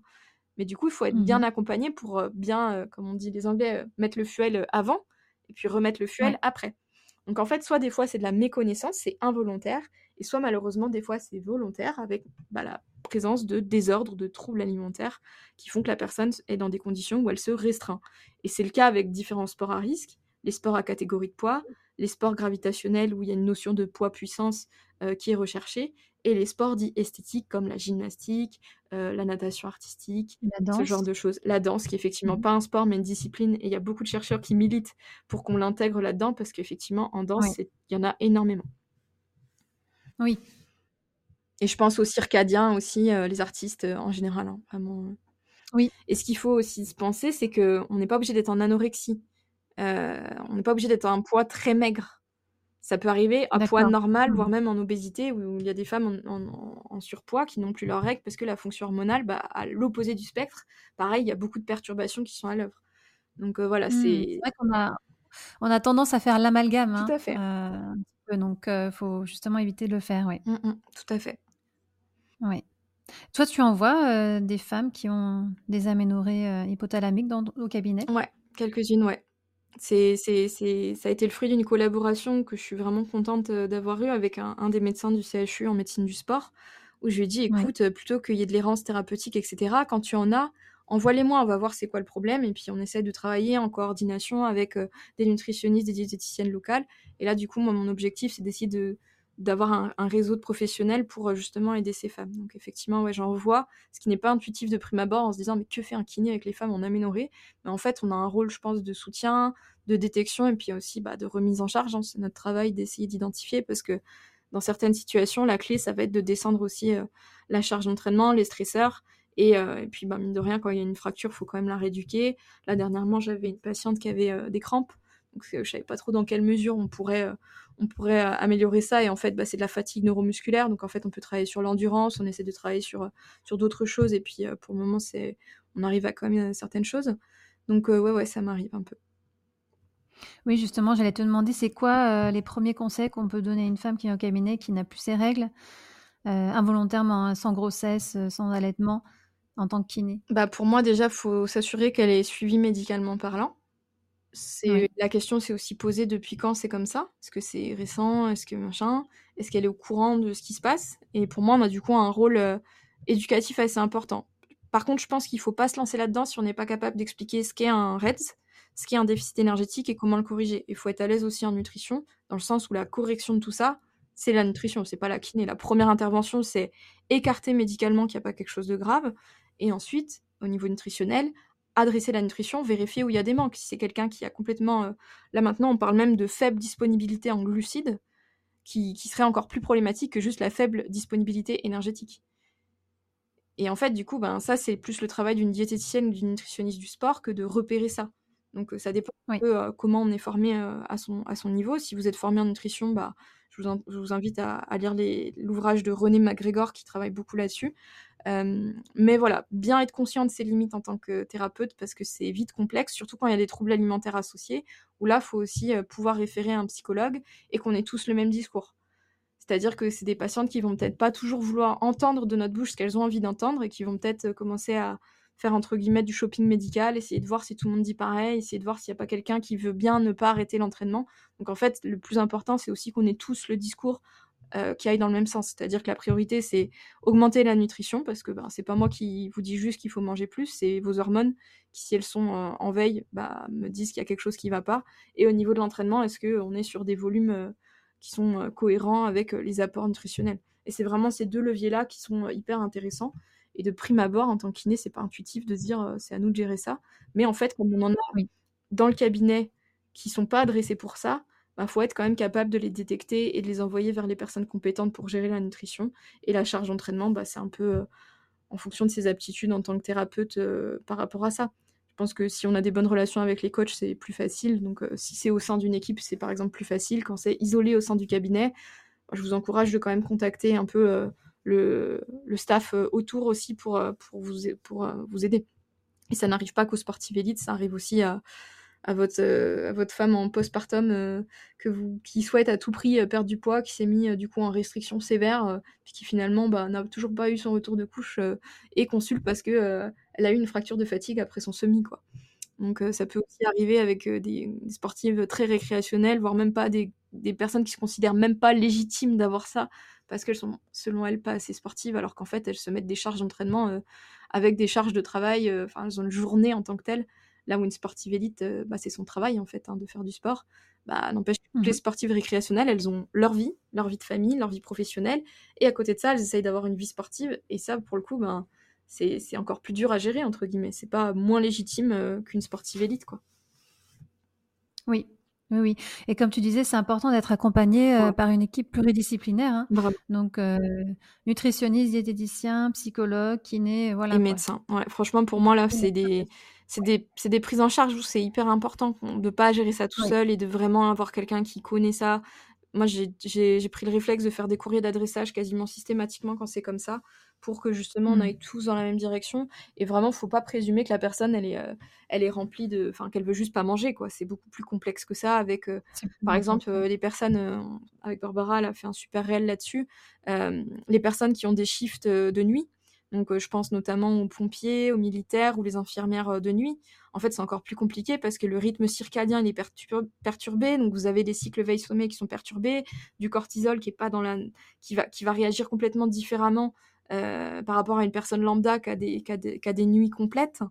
mais du coup, il faut être Mmh bien mh. accompagné pour, heu, bien, comme on dit les Anglais, mettre le fuel, avant et puis remettre le fuel Ouais. après. Donc en fait, soit des fois c'est de la méconnaissance, c'est involontaire et soit malheureusement des fois c'est volontaire avec, bah, la présence de désordres, de troubles alimentaires qui font que la personne est dans des conditions où elle se restreint et c'est le cas avec différents sports à risque, les sports à catégorie de poids, les sports gravitationnels où il y a une notion de poids-puissance, heu, qui est recherchée et les sports dits esthétiques comme la gymnastique, heu, la natation artistique, La ce genre de choses. La danse qui est Mmh effectivement mh. pas un sport mais une discipline et il y a beaucoup de chercheurs qui militent pour qu'on l'intègre là-dedans parce qu'effectivement en danse, Ouais. il y en a énormément. Oui. Et je pense aux circadiens aussi, heu, les artistes, en général, hein, vraiment, Oui. et ce qu'il faut aussi se penser, c'est qu'on n'est pas obligé d'être en anorexie. Heu, on n'est pas obligé d'être à un poids très maigre. Ça peut arriver à poids normal, Mmh voire mh. même en obésité où il y a des femmes en en en surpoids qui n'ont plus leurs règles parce que la fonction hormonale, bah, à l'opposé du spectre, pareil, il y a beaucoup de perturbations qui sont à l'œuvre. Donc heu, voilà, Mmh, c'est vrai qu'on a on a tendance à faire l'amalgame, Tout hein, à fait. peu donc heu, faut justement éviter de le faire, oui. Mmh mh. Tout à fait. Oui. Toi, tu en vois, heu, des femmes qui ont des aménorrhées, hypothalamiques dans au cabinet? Ouais, quelques-unes, ouais. C'est c'est c'est ça a été le fruit d'une collaboration que je suis vraiment contente, d'avoir eue avec un un des médecins du CHU en médecine du sport, où je lui ai dit. «Écoute, plutôt qu'il y ait de l'errance thérapeutique et cetera, quand tu en as, envoie-les-moi, on va voir c'est quoi le problème et puis on essaie de travailler en coordination avec, des nutritionnistes, des diététiciennes locales» et là, du coup, moi, mon objectif, c'est d'essayer de d'avoir un réseau de professionnels pour, heu, justement aider ces femmes. Donc effectivement, ouais, j'en vois, ce qui n'est pas intuitif de prime abord en se disant: «Mais que fait un kiné avec les femmes en aménorrhée?» mais en fait, on a un rôle, je pense, de soutien, de détection et puis aussi, bah, de remise en charge, hein. C'est notre travail d'essayer d'identifier parce que dans certaines situations, la clé, ça va être de descendre aussi, heu, la charge d'entraînement, les stresseurs et heu et puis, bah, mine de rien, quand il y a une fracture, faut quand même la rééduquer. Là, dernièrement, j'avais une patiente qui avait, des crampes, donc je savais pas trop dans quelle mesure on pourrait, on pourrait, heu, améliorer ça et en fait, bah, c'est de la fatigue neuromusculaire, donc en fait, on peut travailler sur l'endurance, on essaie de travailler sur, heu, sur d'autres choses et puis, heu, pour le moment, c'est on arrive à quand même certaines choses. Donc heu, ouais, ouais, ça m'arrive un peu. Oui, justement, j'allais te demander, c'est quoi, les 1ers conseils qu'on peut donner à une femme qui est au cabinet, qui n'a plus ses règles, involontairement, hein, sans grossesse, sans allaitement, en tant que kiné? Bah, pour moi, déjà, faut s'assurer qu'elle est suivie médicalement parlant. C'est la question s'est aussi posée: «Depuis quand c'est comme ça? Est-ce que c'est récent? Est-ce que machin? Est-ce qu'elle est au courant de ce qui se passe?» et pour moi, on a du coup un rôle, heu, éducatif assez important. Par contre, je pense qu'il faut pas se lancer là-dedans si on n'est pas capable d'expliquer ce qu'est un REDS, ce qu'est un déficit énergétique et comment le corriger. Il faut être à l'aise aussi en nutrition, dans le sens où la correction de tout ça, c'est la nutrition, c'est pas la kiné. La 1re intervention, c'est écarter médicalement qu'il y a pas quelque chose de grave et ensuite, au niveau nutritionnel, adresser la nutrition, vérifier où il y a des manques. Si c'est quelqu'un qui a complètement, heu là, maintenant, on parle même de faible disponibilité en glucides, qui qui serait encore plus problématique que juste la faible disponibilité énergétique. Et en fait, du coup, ben, ça, c'est plus le travail d'une diététicienne ou d'une nutritionniste du sport que de repérer ça. Donc heu, ça dépend un peu, heu, comment on est formé, à son à son niveau. Si vous êtes formé en nutrition, bah, je vous in je vous invite à à lire l'ouvrage de René MacGregor qui travaille beaucoup là-dessus. Hem, mais voilà, bien être conscient de ses limites en tant que thérapeute parce que c'est vite complexe, surtout quand il y a des troubles alimentaires associés, où là, faut aussi, heu, pouvoir référer à un psychologue et qu'on ait tous le même discours. C'est-à-dire que c'est des patientes qui vont peut-être pas toujours vouloir entendre de notre bouche ce qu'elles ont envie d'entendre et qui vont peut-être, heu, commencer à faire entre guillemets «du shopping médical», essayer de voir si tout le monde dit pareil, essayer de voir s'il y a pas quelqu'un qui veut bien ne pas arrêter l'entraînement. Donc en fait, le plus important, c'est aussi qu'on ait tous le discours, heu, qui aille dans le même sens. C'est-à-dire que la priorité, c'est augmenter la nutrition parce que, ben, c'est pas moi qui vous dis juste qu'il faut manger plus, c'est vos hormones qui, si elles sont, heu, en veille, bah, me disent qu'il y a quelque chose qui va pas et au niveau de l'entraînement, est-ce qu'on est sur des volumes, heu, qui sont, cohérents avec, les apports nutritionnels? Et c'est vraiment ces 2 leviers-là qui sont, hyper intéressants et de prime abord, en tant que kiné, c'est pas intuitif de se dire, «C'est à nous de gérer ça». Mais en fait, comme on en a Oui. dans le cabinet qui sont pas adressés pour ça, bah, faut être quand même capable de les détecter et de les envoyer vers les personnes compétentes pour gérer la nutrition et la charge d'entraînement, bah, c'est un peu, heu, en fonction de ses aptitudes en tant que thérapeute, heu, par rapport à ça. Je pense que si on a des bonnes relations avec les coachs, c'est plus facile. Donc heu, si c'est au sein d'une équipe, c'est par exemple plus facile. Quand c'est isolé au sein du cabinet, je vous encourage de quand même contacter un peu, le staff, autour aussi pour, pour vous pour, vous aider. Et ça n'arrive pas qu'aux sportives élites, ça arrive aussi à à votre, à votre femme en postpartum vous, qui souhaite à tout prix perdre du poids, qui s'est mis du coup en restriction sévère, puis qui finalement bah, n'a toujours pas eu son retour de couche et consulte parce que elle a eu une fracture de fatigue après son semi quoi. Donc ça peut aussi arriver avec des, sportives très récréationnelles, voire même pas des, des, personnes qui se considèrent même pas légitimes d'avoir ça, parce qu'elles sont, selon elles, pas assez sportives, alors qu'en fait, elles se mettent des charges d'entraînement avec des charges de travail, enfin, elles ont une journée en tant que telle. Là où une sportive élite, bah, c'est son travail, en fait, hein, de faire du sport. Bah, n'empêche que les mmh sportives récréationnelles, elles ont leur vie, leur vie de famille, leur vie professionnelle, et à côté de ça, elles essayent d'avoir une vie sportive, et ça, pour le coup, ben c'est encore plus dur à gérer, entre guillemets. C'est pas moins légitime euh, qu'une sportive élite, quoi. Oui, oui, oui. Et comme tu disais, c'est important d'être accompagné euh, par une équipe pluridisciplinaire. Hein. Donc, euh, nutritionniste, diététicien, psychologue, kiné, voilà. Et médecin. Ouais, franchement, pour moi, là, c'est des, des, des, prises en charge où c'est hyper important de ne pas gérer ça tout seul et de vraiment avoir quelqu'un qui connaît ça. Moi, j'ai pris le réflexe de faire des courriers d'adressage quasiment systématiquement quand c'est comme ça pour que justement on mmh. aille tous dans la même direction. Et vraiment, faut pas présumer que la personne, elle est, euh, elle est remplie de, enfin, qu'elle veut juste pas manger, quoi. C'est beaucoup plus complexe que ça. Avec, euh, par exemple, les personnes, avec Barbara, elle a fait un super réel là-dessus. les personnes qui ont des shifts de nuit. Donc, je pense notamment aux pompiers, aux militaires ou les infirmières de nuit. En fait, c'est encore plus compliqué parce que le rythme circadien est perturbé. Donc, vous avez des cycles veille-sommeil qui sont perturbés, du cortisol qui est pas dans la, qui va, qui va réagir complètement différemment euh, par rapport à une personne lambda qui a a des, qui a des nuits complètes.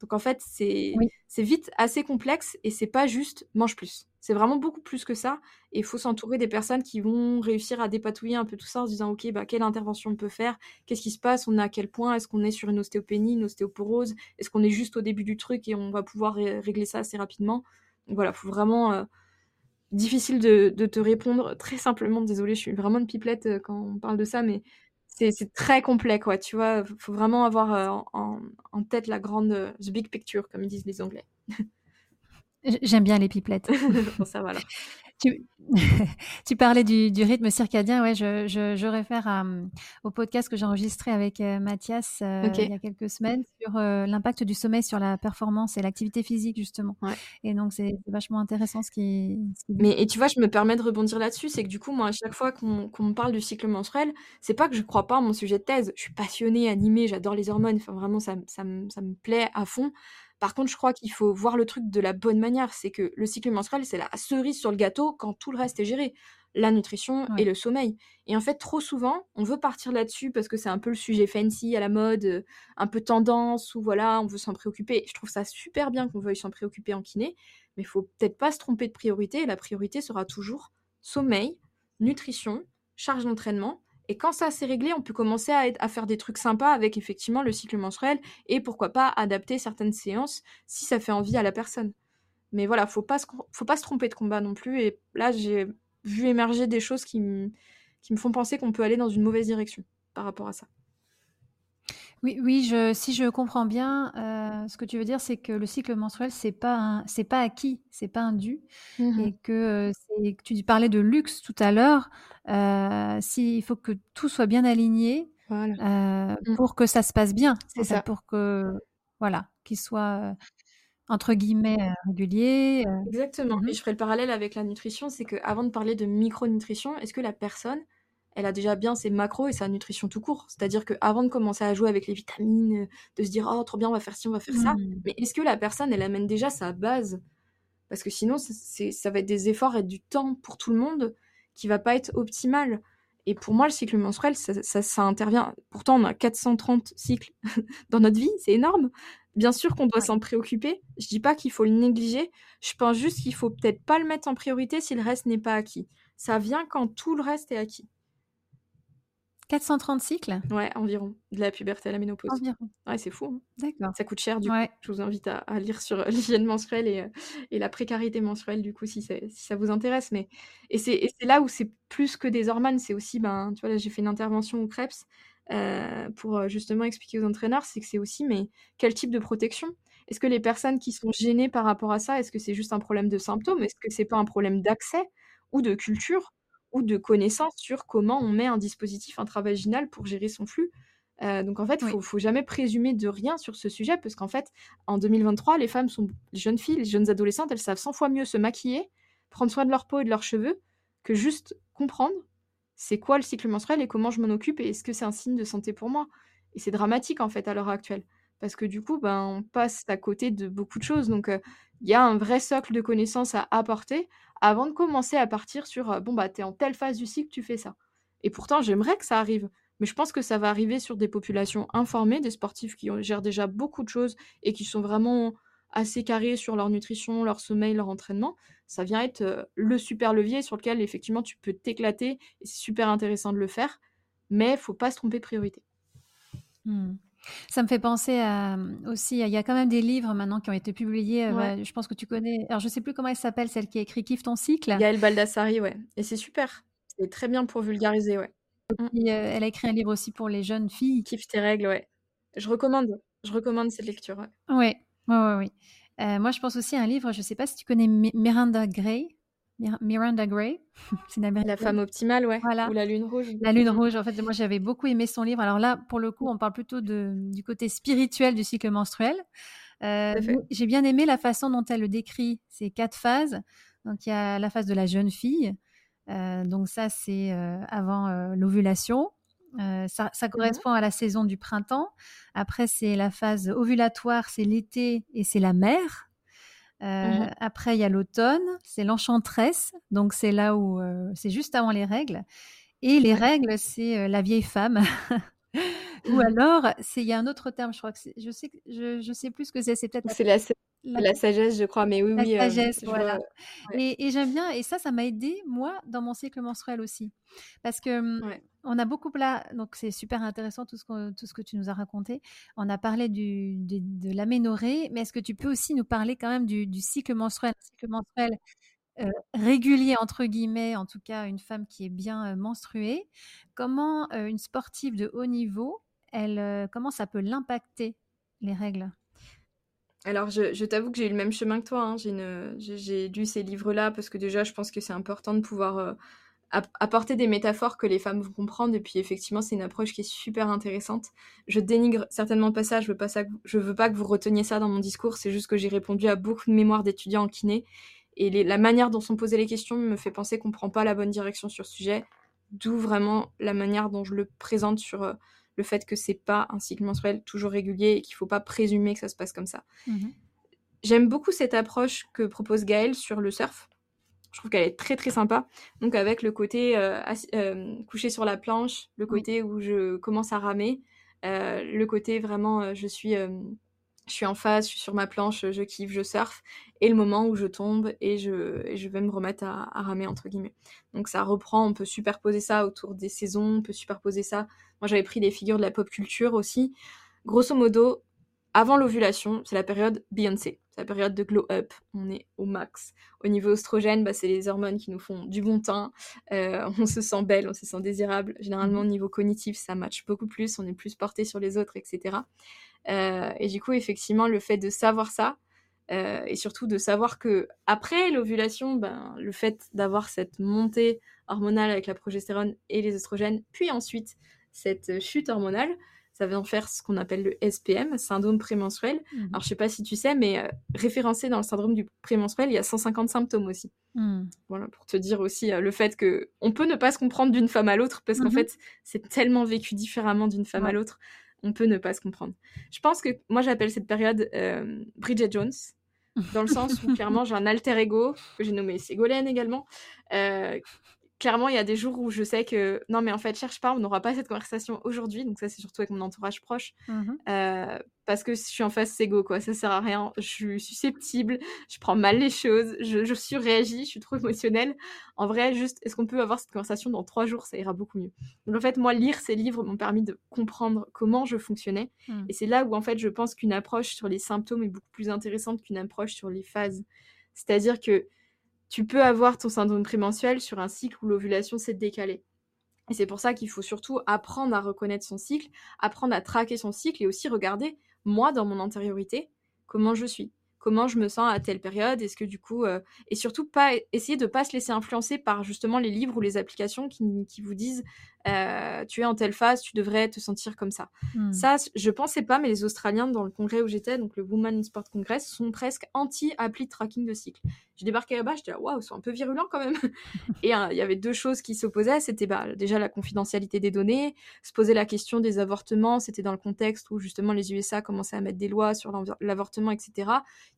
Donc en fait, c'est vite assez complexe et c'est pas juste mange plus. C'est vraiment beaucoup plus que ça. Et il faut s'entourer des personnes qui vont réussir à dépatouiller un peu tout ça en se disant ok, bah, quelle intervention on peut faire? Qu'est-ce qui se passe? On est à quel point? Est-ce qu'on est sur une ostéopénie, une ostéoporose? Est-ce qu'on est juste au début du truc et on va pouvoir régler ça assez rapidement? Donc voilà, faut vraiment. Euh, difficile de, de, te répondre très simplement. Désolée, je suis vraiment une pipelette euh, quand on parle de ça, mais c'est très complet, quoi. Tu vois, faut vraiment avoir euh, en, en, tête la grande, euh, the big picture, comme disent les Anglais. J'aime bien les pipelettes. [LAUGHS] ça, voilà. [LAUGHS] [LAUGHS] Tu, parlais du, rythme circadien. Ouais, je, je, réfère au podcast que j'ai enregistré avec euh, Mathias euh, il y a quelques semaines sur euh, l'impact du sommeil sur la performance et l'activité physique, justement. Et donc, c'est vachement intéressant ce qui. Mais et tu vois, je me permets de rebondir là-dessus. C'est que du coup, moi, à chaque fois qu'on me parle du cycle menstruel, c'est pas que je crois pas à mon sujet de thèse. Je suis passionnée, animée, j'adore les hormones. Enfin, vraiment, ça, ça, ça me plaît à fond. Par contre, je crois qu'il faut voir le truc de la bonne manière. C'est que le cycle menstruel, c'est la cerise sur le gâteau quand tout le reste est géré. La nutrition et le sommeil. Et en fait, trop souvent, on veut partir là-dessus parce que c'est un peu le sujet fancy à la mode, euh, un peu tendance, ou voilà, on veut s'en préoccuper. Je trouve ça super bien qu'on veuille s'en préoccuper en kiné, mais il faut peut-être pas se tromper de priorité. La priorité sera toujours sommeil, nutrition, charge d'entraînement et quand ça s'est réglé, on peut commencer à, faire des trucs sympas avec effectivement le cycle menstruel et pourquoi pas adapter certaines séances si ça fait envie à la personne. Mais voilà, faut pas faut pas se tromper de combat non plus. Et là, j'ai vu émerger des choses qui me font penser qu'on peut aller dans une mauvaise direction par rapport à ça. Oui, oui, je, si je comprends bien, euh, ce que tu veux dire, c'est que le cycle menstruel, c'est pas c'est pas acquis, c'est pas un dû, mmh et que, euh, tu parlais de luxe tout à l'heure. Euh, il faut que tout soit bien aligné mmh. pour que ça se passe bien. C'est ça. pour que voilà, qu'il soit entre guillemets régulier. Exactement. Mmh Et je ferai le parallèle avec la nutrition, c'est qu'avant de parler de micronutrition, est-ce que la personne elle a déjà bien ses macros et sa nutrition tout court. C'est-à-dire qu'avant de commencer à jouer avec les vitamines, de se dire oh trop bien, on va faire ci, on va faire ça, mmh. mais est-ce que la personne, elle amène déjà sa base? Parce que sinon, ça va être des efforts et du temps pour tout le monde qui va pas être optimal. Et pour moi, le cycle menstruel, ça, ça, intervient. Pourtant, on a 430 cycles [LAUGHS] dans notre vie, c'est énorme. Bien sûr qu'on doit s'en préoccuper. Je dis pas qu'il faut le négliger. Je pense juste qu'il faut peut-être pas le mettre en priorité si le reste n'est pas acquis. Ça vient quand tout le reste est acquis. 430 cycles? Ouais, environ. De la puberté à la ménopause. Environ. Ouais, c'est fou. Hein. D'accord. Ça coûte cher, du coup. Je vous invite à, lire sur [LAUGHS] l'hygiène menstruelle et, et, la précarité menstruelle, du coup, si, si ça vous intéresse. Mais... Et c'est là où c'est plus que des hormones, c'est aussi, ben, tu vois, là, j'ai fait une intervention au CREPS euh, pour euh, justement expliquer aux entraîneurs, c'est que c'est aussi, mais quel type de protection? Est-ce que les personnes qui sont gênées par rapport à ça, est-ce que c'est juste un problème de symptômes? Est-ce que c'est pas un problème d'accès ou de culture? Ou de connaissances sur comment on met un dispositif intravaginal pour gérer son flux. donc en fait, il faut, faut jamais présumer de rien sur ce sujet, parce qu'en fait, en 2023, les femmes sont, les jeunes filles, les jeunes adolescentes, elles savent 100 fois mieux se maquiller, prendre soin de leur peau et de leurs cheveux, que juste comprendre c'est quoi le cycle menstruel et comment je m'en occupe et est-ce que c'est un signe de santé pour moi. Et c'est dramatique en fait à l'heure actuelle, parce que du coup, ben, on passe à côté de beaucoup de choses. Donc il y a un vrai socle de connaissances à apporter avant de commencer à partir sur bon bah t'es en telle phase du cycle, tu fais ça. Et pourtant, j'aimerais que ça arrive. Mais je pense que ça va arriver sur des populations informées, des sportifs qui gèrent déjà beaucoup de choses et qui sont vraiment assez carrés sur leur nutrition, leur sommeil, leur entraînement. Ça vient être le super levier sur lequel effectivement tu peux t'éclater c'est super intéressant de le faire. Mais il faut pas se tromper de priorité. Mmh. Ça me fait penser à, aussi, il y a quand même des livres maintenant qui ont été publiés. Bah, je pense que tu connais. Alors, je sais plus comment elle s'appelle, celle qui a écrit Kiffe ton cycle. Gaëlle Baldassari, ouais. Et c'est super. C'est très bien pour vulgariser, ouais. Mmh. elle a écrit un livre aussi pour les jeunes filles. Kiffe tes règles, ouais. Je recommande. Je recommande cette lecture. Ouais, ouais. Euh, moi, je pense aussi à un livre, je ne sais pas si tu connais Miranda Gray. Miranda Gray, [LAUGHS] c'est La femme optimale, ouais. Ou la lune rouge. La lune rouge. En fait, moi, j'avais beaucoup aimé son livre. Alors là, pour le coup, on parle plutôt de, du côté spirituel du cycle menstruel. Euh, j'ai bien aimé la façon dont elle le décrit ces quatre phases. Donc, il y a la phase de la jeune fille. Euh, donc ça, c'est avant l'ovulation. ça, ça, mmh correspond à la saison du printemps. Après, c'est la phase ovulatoire, c'est l'été et c'est la mer. Mmh après, il y a l'automne, c'est l'enchantresse, donc c'est là où c'est juste avant les règles. Et les règles, c'est la vieille femme. [LAUGHS] Ou alors, il y a un autre terme, je crois que je sais, je, je sais plus ce que c'est. C'est peut-être. La, la, sagesse, je crois, mais oui, la oui. sagesse, voilà. Et, j'aime bien, et ça, ça m'a aidé moi dans mon cycle menstruel aussi, parce que mmh, on a beaucoup là, donc c'est super intéressant tout ce que tout ce que tu nous as raconté. On a parlé du, de l'aménorrhée, mais est-ce que tu peux aussi nous parler quand même du, cycle menstruel, cycle menstruel? Régulier entre guillemets, en tout cas une femme qui est bien menstruée. Comment une sportive de haut niveau, elle, comment ça peut l'impacter les règles? Alors, je, t'avoue que j'ai eu le même chemin que toi. Hein. J'ai lu ces livres-là parce que déjà, je pense que c'est important de pouvoir apporter des métaphores que les femmes vont comprendre. Et puis, effectivement, c'est une approche qui est super intéressante. Je dénigre certainement pas ça. Je veux pas, ça, je veux pas que vous reteniez ça dans mon discours. C'est juste que j'ai répondu à beaucoup de mémoires d'étudiants en kiné et la manière dont sont posées les questions me fait penser qu'on ne prend pas la bonne direction sur ce sujet, d'où vraiment la manière dont je le présente sur euh, le fait que c'est pas un cycle menstruel toujours régulier et qu'il faut pas présumer que ça se passe comme ça. Mmh J'aime beaucoup cette approche que propose Gaëlle sur le surf. Je trouve qu'elle est très très sympa. Donc avec le côté euh, euh, couché sur la planche, le côté où je commence à ramer, le côté vraiment je suis je suis en phase, je suis sur ma planche, je kiffe, je surfe, et le moment où je tombe et je, vais me remettre à, ramer, entre guillemets. Donc ça reprend, on peut superposer ça autour des saisons, on peut superposer ça. Moi j'avais pris des figures de la pop culture aussi. Grosso modo, avant l'ovulation, c'est la période Beyoncé, c'est la période de glow up, on est au max. Au niveau oestrogène, bah, c'est les hormones qui nous font du bon teint, euh, [LAUGHS] on se sent belle, on se sent désirable. Généralement au niveau cognitif, ça match beaucoup plus, on est plus porté sur les autres, etc. Euh, et du coup, effectivement, le fait de savoir ça, euh, et surtout de savoir que après l'ovulation, ben, le fait d'avoir cette montée hormonale avec la progestérone et les oestrogènes, puis ensuite cette chute hormonale, ça va en faire ce qu'on appelle le SPM, syndrome prémenstruel. Mmh. Alors je sais pas si tu sais, mais euh, référencé dans le syndrome du prémenstruel, il y a 150 symptômes aussi. Mmh. Voilà, pour te dire aussi le fait que on peut ne pas se comprendre d'une femme à l'autre parce qu'en mmh fait c'est tellement vécu différemment d'une femme à l'autre on peut ne pas se comprendre. Je pense que moi j'appelle cette période euh, Bridget Jones, dans le sens où clairement j'ai un alter ego que j'ai nommé Ségolène également, euh, clairement, il y a des jours où je sais que non, mais en fait, cherche pas, on n'aura pas cette conversation aujourd'hui. Donc, ça, c'est surtout avec mon entourage proche. Mmh euh, parce que je suis en face Sego, quoi. Ça sert à rien. Je suis susceptible, je prends mal les choses, je, je surréagis, je suis trop émotionnelle. En vrai, juste, est-ce qu'on peut avoir cette conversation dans trois jours? Ça ira beaucoup mieux. Donc, en fait, moi, lire ces livres m'ont permis de comprendre comment je fonctionnais. Mmh. Et c'est là où, en fait, je pense qu'une approche sur les symptômes est beaucoup plus intéressante qu'une approche sur les phases. C'est-à-dire que tu peux avoir ton syndrome prémenstruel sur un cycle où l'ovulation s'est décalée. Et c'est pour ça qu'il faut surtout apprendre à reconnaître son cycle, apprendre à traquer son cycle et aussi regarder, moi, dans mon antériorité, comment je suis, comment je me sens à telle période, est-ce que du coup... Euh, et surtout, pas essayer de ne pas se laisser influencer par justement les livres ou les applications qui, vous disent euh, tu es en telle phase, tu devrais te sentir comme ça. Hmm. Ça, je pensais pas, mais les Australiens, dans le congrès où j'étais, donc le Women in Sport Congress, sont presque anti-appli tracking de cycle. J'ai débarqué là-bas, j'étais là, waouh, ils sont un peu virulents quand même. [LAUGHS] Et euh, il y avait deux choses qui s'opposaient, c'était bah, déjà la confidentialité des données, se poser la question des avortements, c'était dans le contexte où justement les USA commençaient à mettre des lois sur l'avortement, etc.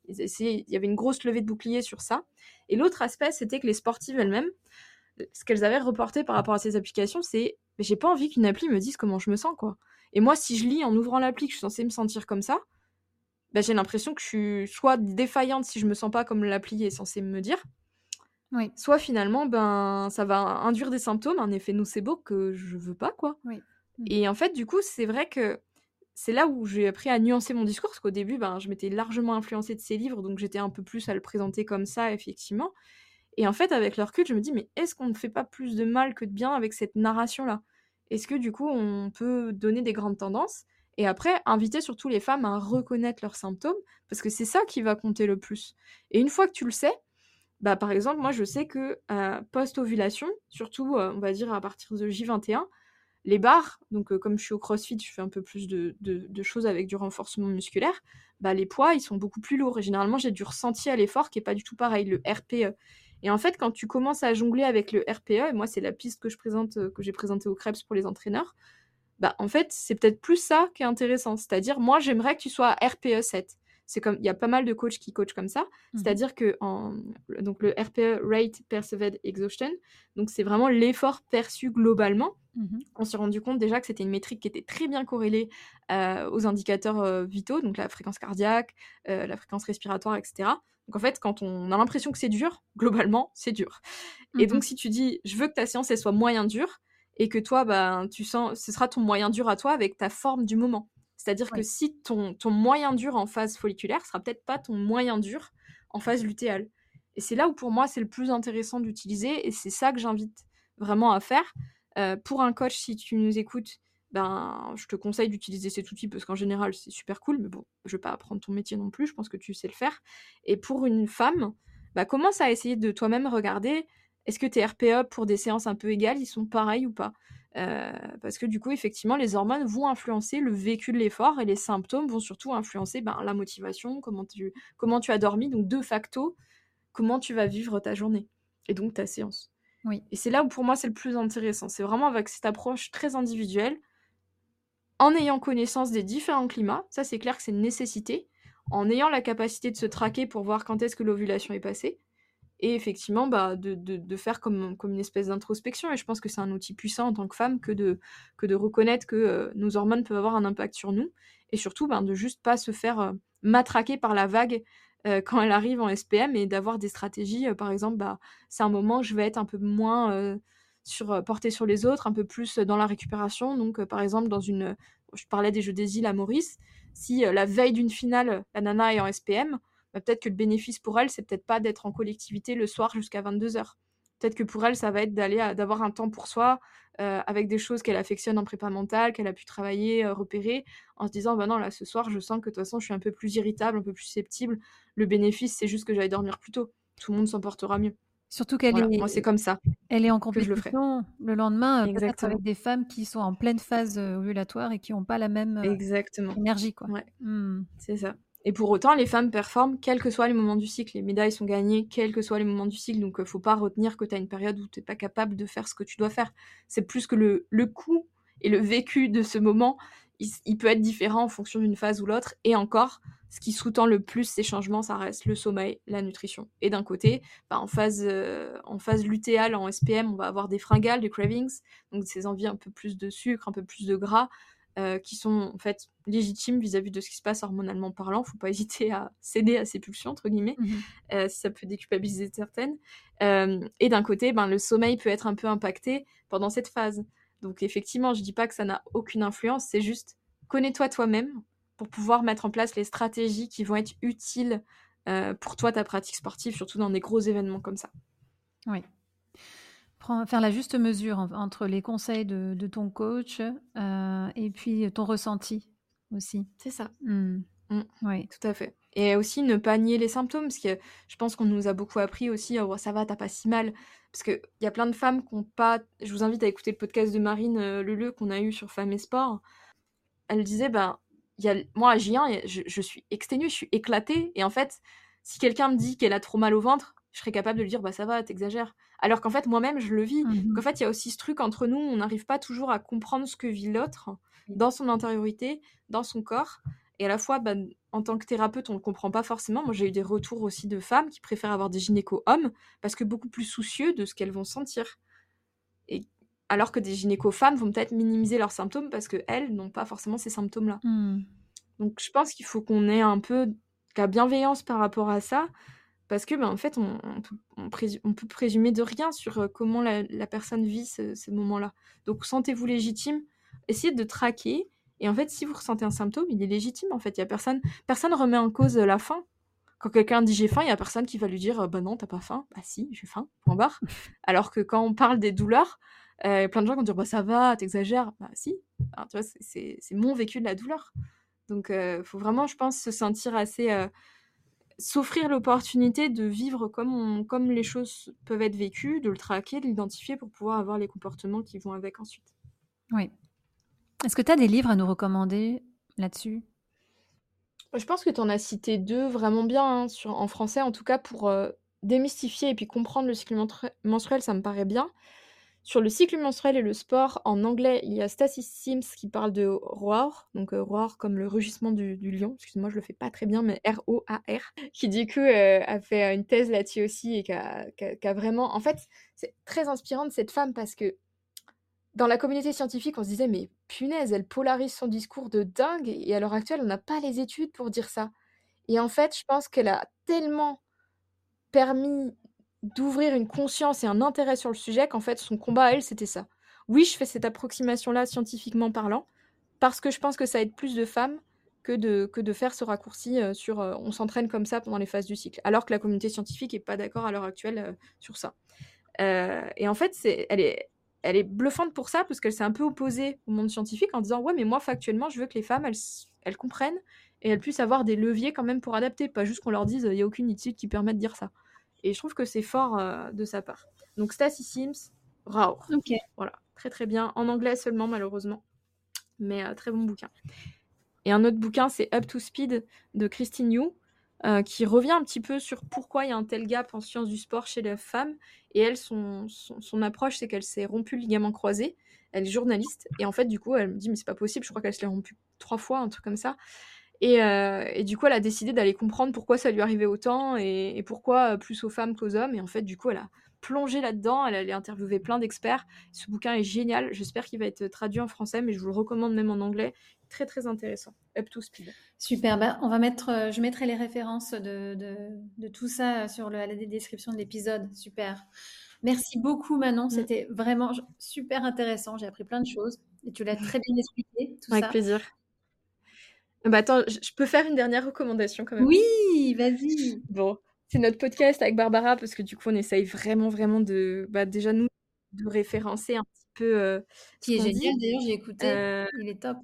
Il y avait une grosse levée de bouclier sur ça. Et l'autre aspect, c'était que les sportives elles-mêmes, ce qu'elles avaient reporté par rapport à ces applications, c'est j'ai pas envie qu'une appli me dise comment je me sens, quoi. Et moi, si je lis en ouvrant l'appli que je suis censée me sentir comme ça, bah, j'ai l'impression que je suis soit défaillante si je me sens pas comme l'appli est censée me dire, oui. soit finalement, ben, ça va induire des symptômes, un effet nocebo que je veux pas, quoi. Oui. Mmh. Et en fait, du coup, c'est vrai que c'est là où j'ai appris à nuancer mon discours, parce qu'au début, ben, je m'étais largement influencée de ces livres, donc j'étais un peu plus à le présenter comme ça, effectivement. Et en fait, avec le recul, je me dis, mais est-ce qu'on ne fait pas plus de mal que de bien avec cette narration-là? Est-ce que du coup, on peut donner des grandes tendances et après, inviter surtout les femmes à reconnaître leurs symptômes, parce que c'est ça qui va compter le plus. Et une fois que tu le sais, bah par exemple, moi je sais que euh, post-ovulation, surtout euh, on va dire à partir de J21, les barres, donc euh, comme je suis au crossfit, je fais un peu plus de, de, choses avec du renforcement musculaire, bah les poids ils sont beaucoup plus lourds. Et généralement j'ai du ressenti à l'effort qui est pas du tout pareil, le RPE. Et en fait, quand tu commences à jongler avec le RPE, et moi c'est la piste que je présente, euh, que j'ai présentée au Krebs pour les entraîneurs, bah en fait c'est peut-être plus ça qui est intéressant. C'est-à-dire moi j'aimerais que tu sois RPE 7. C'est comme il y a pas mal de coachs qui coachent comme ça, mmh c'est-à-dire que en, donc le RPE Rate Perceived Exhaustion, donc c'est vraiment l'effort perçu globalement. Mmh On s'est rendu compte déjà que c'était une métrique qui était très bien corrélée euh, aux indicateurs euh, vitaux, donc la fréquence cardiaque, la fréquence respiratoire, etc. Donc en fait, quand on a l'impression que c'est dur, globalement, c'est dur. Et donc mmh si tu dis, je veux que ta séance elle soit moyen dure, et que toi, ben, tu sens, ce sera ton moyen dur à toi avec ta forme du moment. C'est-à-dire que si ton, ton moyen dur en phase folliculaire sera peut-être pas ton moyen dur en phase lutéale. Et c'est là où pour moi c'est le plus intéressant d'utiliser, et c'est ça que j'invite vraiment à faire. Euh, pour un coach, si tu nous écoutes, ben, je te conseille d'utiliser cet outil parce qu'en général, c'est super cool, mais bon, je vais pas apprendre ton métier non plus, je pense que tu sais le faire. Et pour une femme, bah, commence à essayer de toi-même regarder est-ce que tes RPE pour des séances un peu égales, ils sont pareils ou pas? Euh, Parce que du coup, effectivement, les hormones vont influencer le vécu de l'effort et les symptômes vont surtout influencer ben, la motivation, comment tu, comment tu as dormi, donc de facto, comment tu vas vivre ta journée et donc ta séance. Oui. Et c'est là où pour moi c'est le plus intéressant. C'est vraiment avec cette approche très individuelle en ayant connaissance des différents climats, ça c'est clair que c'est une nécessité, en ayant la capacité de se traquer pour voir quand est-ce que l'ovulation est passée, et effectivement bah, de, faire comme, une espèce d'introspection. Et je pense que c'est un outil puissant en tant que femme que de, reconnaître que euh, nos hormones peuvent avoir un impact sur nous, et surtout bah, de juste pas se faire euh, matraquer par la vague euh, quand elle arrive en SPM, et d'avoir des stratégies, par exemple, bah, c'est un moment où je vais être un peu moins euh, porter sur les autres, un peu plus dans la récupération. Donc, euh, par exemple, dans une. Je parlais des Jeux des îles à Maurice. Si euh, la veille d'une finale, la nana est en SPM, bah, peut-être que le bénéfice pour elle, c'est peut-être pas d'être en collectivité le soir jusqu'à 22h. Peut-être que pour elle, ça va être d'aller d'avoir un temps pour soi, avec des choses qu'elle affectionne en prépa mentale, qu'elle a pu travailler, repérer, en se disant bah non là ce soir je sens que de toute façon je suis un peu plus irritable, un peu plus susceptible. Le bénéfice c'est juste que j'aille dormir plus tôt. Tout le monde s'en portera mieux. Surtout qu'elle est. Moi, c'est comme ça. Elle est en compétition le, lendemain, euh, avec des femmes qui sont en pleine phase euh, ovulatoire et qui n'ont pas la même euh, Exactement. énergie, quoi. Ouais. Mmh. C'est ça. Et pour autant, les femmes performent quels que soient les moments du cycle. Les médailles sont gagnées quels que soient les moments du cycle. Donc, il faut pas retenir que tu as une période où tu n'es pas capable de faire ce que tu dois faire. C'est plus que le, le coût et le vécu de ce moment, il peut être différent en fonction d'une phase ou l'autre. Et encore, ce qui sous-tend le plus ces changements, ça reste le sommeil, la nutrition. Et d'un côté, bah, en, phase, euh, en phase lutéale, en SPM, on va avoir des fringales, des cravings, donc ces envies un peu plus de sucre, un peu plus de gras, euh, qui sont en fait légitimes vis-à-vis de ce qui se passe hormonalement parlant. Faut pas [LAUGHS] hésiter à céder à ces pulsions, entre guillemets, mmh euh, si ça peut déculpabiliser certaines. et d'un côté, ben, le sommeil peut être un peu impacté pendant cette phase. Donc effectivement, je dis pas que ça n'a aucune influence, c'est juste connais-toi toi-même, pour pouvoir mettre en place les stratégies qui vont être utiles euh, pour toi, ta pratique sportive, surtout dans des gros événements comme ça. Oui. Faire la juste mesure entre les conseils de, ton coach euh, et puis ton ressenti aussi. C'est ça. Mmh. Mmh. Oui. Tout à fait. Et aussi ne pas nier les symptômes, parce que je pense qu'on nous a beaucoup appris aussi, oh, ça va, t'as pas si mal. Parce qu'il y a plein de femmes qui n'ont pas. Je vous invite à écouter le podcast de Marine euh, Leleu qu'on a eu sur Femmes et Sport. Elle disait, ben, y a... moi à J1, je, je suis exténuée, je suis éclatée. Et en fait, si quelqu'un me dit qu'elle a trop mal au ventre, je serais capable de lui dire, bah ça va, t'exagères. Alors qu'en fait, moi-même, je le vis. Mhm. Qu'en fait, il y a aussi ce truc entre nous, on n'arrive pas toujours à comprendre ce que vit l'autre dans son intériorité, dans son corps. Et à la fois, bah, en tant que thérapeute, on ne le comprend pas forcément. Moi, j'ai eu des retours aussi de femmes qui préfèrent avoir des gynécos hommes parce que beaucoup plus soucieux de ce qu'elles vont sentir. Et alors que des gynécos femmes vont peut-être minimiser leurs symptômes parce qu'elles n'ont pas forcément ces symptômes-là. Hmm. Donc, je pense qu'il faut qu'on ait un peu de la bienveillance par rapport à ça parce que, ben, en fait, on, on, peut, on, peut, présumer de rien sur euh, comment la, la personne vit ce, ce moment-là. Donc, sentez-vous légitime, essayez de traquer et en fait, si vous ressentez un symptôme, il est légitime. En fait, il y a personne, personne remet en cause la faim. Quand quelqu'un dit j'ai faim, il y a personne qui va lui dire bah non, t'as pas faim. Bah si, j'ai faim. Point barre. [LAUGHS] Alors que quand on parle des douleurs, euh, plein de gens vont dire bah ça va, t'exagères. Bah si. Alors, tu vois, c'est mon vécu de la douleur. Donc, euh, faut vraiment, je pense, se sentir assez, euh, s'offrir l'opportunité de vivre comme on, comme les choses peuvent être vécues, de le traquer, de l'identifier pour pouvoir avoir les comportements qui vont avec ensuite. Oui, est-ce que tu as des livres à nous recommander là-dessus? Je pense que tu en as cité deux vraiment bien, hein, sur, en français en tout cas, pour euh, démystifier et puis comprendre le cycle menstruel, ça me paraît bien. Sur le cycle menstruel et le sport, en anglais, il y a Stacy Sims qui parle de roar, donc euh, roar comme le rugissement du, lion, excuse-moi, je le fais pas très bien, mais R-O-A-R, qui du coup euh, a fait une thèse là-dessus aussi et qui a, vraiment... En fait, c'est très inspirant de cette femme parce que dans la communauté scientifique, on se disait, mais punaise, elle polarise son discours de dingue, et à l'heure actuelle, on n'a pas les études pour dire ça. Et en fait, je pense qu'elle a tellement permis d'ouvrir une conscience et un intérêt sur le sujet qu'en fait, son combat à elle, c'était ça. Oui, je fais cette approximation-là scientifiquement parlant, parce que je pense que ça aide plus de femmes que de, que de faire ce raccourci euh, sur euh, on s'entraîne comme ça pendant les phases du cycle, alors que la communauté scientifique n'est pas d'accord à l'heure actuelle euh, sur ça. et en fait, elle est, elle est bluffante pour ça parce qu'elle s'est un peu opposée au monde scientifique en disant ouais mais moi factuellement je veux que les femmes elles, comprennent et elles puissent avoir des leviers quand même pour adapter, pas juste qu'on leur dise il n'y a aucune étude qui permet de dire ça. Et je trouve que c'est fort euh, de sa part. Donc Stacy Sims, Raw. Ok. Voilà, très très bien. En anglais seulement malheureusement, mais euh, très bon bouquin. Et un autre bouquin c'est Up to Speed de Christine Yu. Euh, qui revient un petit peu sur pourquoi il y a un tel gap en sciences du sport chez les femmes. Et elle, son, son, approche, c'est qu'elle s'est rompue le ligament croisé. Elle est journaliste. Et en fait, du coup, elle me dit, mais c'est pas possible, je crois qu'elle se l'est rompue trois fois, un truc comme ça. Et, euh, et, du coup, elle a décidé d'aller comprendre pourquoi ça lui arrivait autant et, et pourquoi euh, plus aux femmes qu'aux hommes. Et en fait, du coup, elle a plongé là-dedans. Elle allait interviewer plein d'experts. Ce bouquin est génial. J'espère qu'il va être traduit en français, mais je vous le recommande même en anglais très très intéressant. Up to speed. Super. Bah, on va mettre, euh, je mettrai les références de, de, de tout ça sur le, la description de l'épisode. Super. Merci beaucoup Manon. Mm. C'était vraiment super intéressant. J'ai appris plein de choses et tu l'as très bien expliqué. Tout Avec plaisir. Bah attends, je peux faire une dernière recommandation quand même. Oui, vas-y. Bon, c'est notre podcast avec Barbara parce que du coup on essaye vraiment vraiment de, bah, déjà nous de référencer un petit peu. Euh, Qui est génial d'ailleurs, j'ai écouté. Euh, Il est top.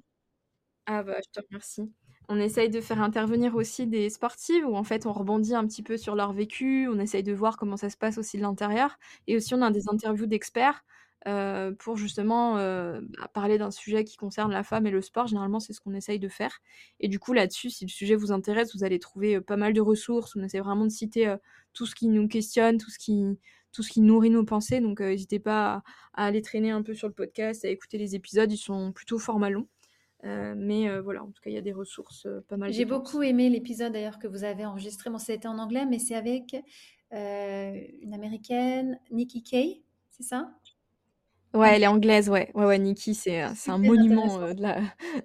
Ah bah, je te remercie. On essaye de faire intervenir aussi des sportives où en fait on rebondit un petit peu sur leur vécu, on essaye de voir comment ça se passe aussi de l'intérieur. Et aussi on a des interviews d'experts euh, pour justement euh, bah, parler d'un sujet qui concerne la femme et le sport. Généralement c'est ce qu'on essaye de faire. Et du coup là-dessus, si le sujet vous intéresse, vous allez trouver euh, pas mal de ressources. On essaie vraiment de citer tout ce qui nous questionne, tout ce qui, tout ce qui nourrit nos pensées. Donc n'hésitez pas à, à, aller traîner un peu sur le podcast, à écouter les épisodes. Ils sont plutôt format long. Euh, mais euh, voilà, en tout cas, il y a des ressources euh, pas mal. J'ai beaucoup aimé l'épisode d'ailleurs que vous avez enregistré. Bon, c'était en anglais, mais c'est avec une américaine, Nikki Kay, c'est ça? Ouais, elle est anglaise, ouais. Ouais, ouais, Nikki, c'est un monument de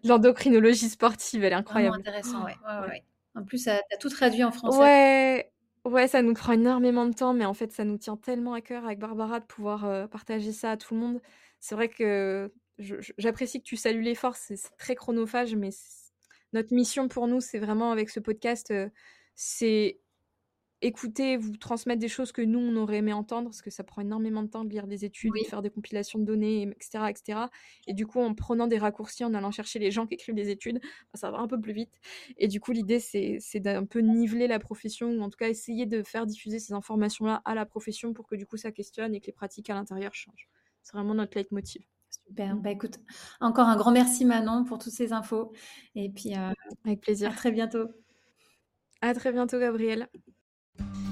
l'endocrinologie sportive. Elle est incroyable. intéressant, ouais. ouais, ouais. En plus, tu as, tout traduit en français. Ouais. Ouais, ça nous prend énormément de temps, mais en fait, ça nous tient tellement à cœur avec Barbara de pouvoir partager ça à tout le monde. C'est vrai que j'apprécie que tu salues l'effort, c'est très chronophage, mais notre mission pour nous, c'est vraiment avec ce podcast, c'est écouter, vous transmettre des choses que nous, on aurait aimé entendre, parce que ça prend énormément de temps de lire des études, de faire des compilations de données, etc., etc. Et du coup, en prenant des raccourcis, en allant chercher les gens qui écrivent des études, ça va un peu plus vite. Et du coup, l'idée, c'est d'un peu niveler la profession, ou en tout cas essayer de faire diffuser ces informations-là à la profession pour que du coup, ça questionne et que les pratiques à l'intérieur changent. C'est vraiment notre leitmotiv. Super. Bah écoute, encore un grand merci Manon pour toutes ces infos. Et puis, euh, avec plaisir. À très bientôt. À très bientôt, Gabriel.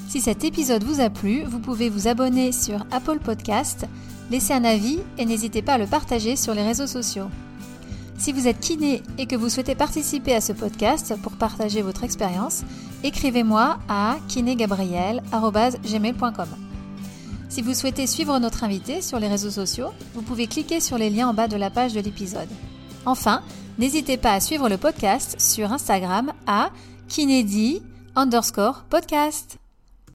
Si cet épisode vous a plu, vous pouvez vous abonner sur Apple Podcast, laisser un avis et n'hésitez pas à le partager sur les réseaux sociaux. Si vous êtes kiné et que vous souhaitez participer à ce podcast pour partager votre expérience, écrivez-moi à kinégabriel.gmail.com. Si vous souhaitez suivre notre invité sur les réseaux sociaux, vous pouvez cliquer sur les liens en bas de la page de l'épisode. Enfin, n'hésitez pas à suivre le podcast sur Instagram à kinédi underscore podcast.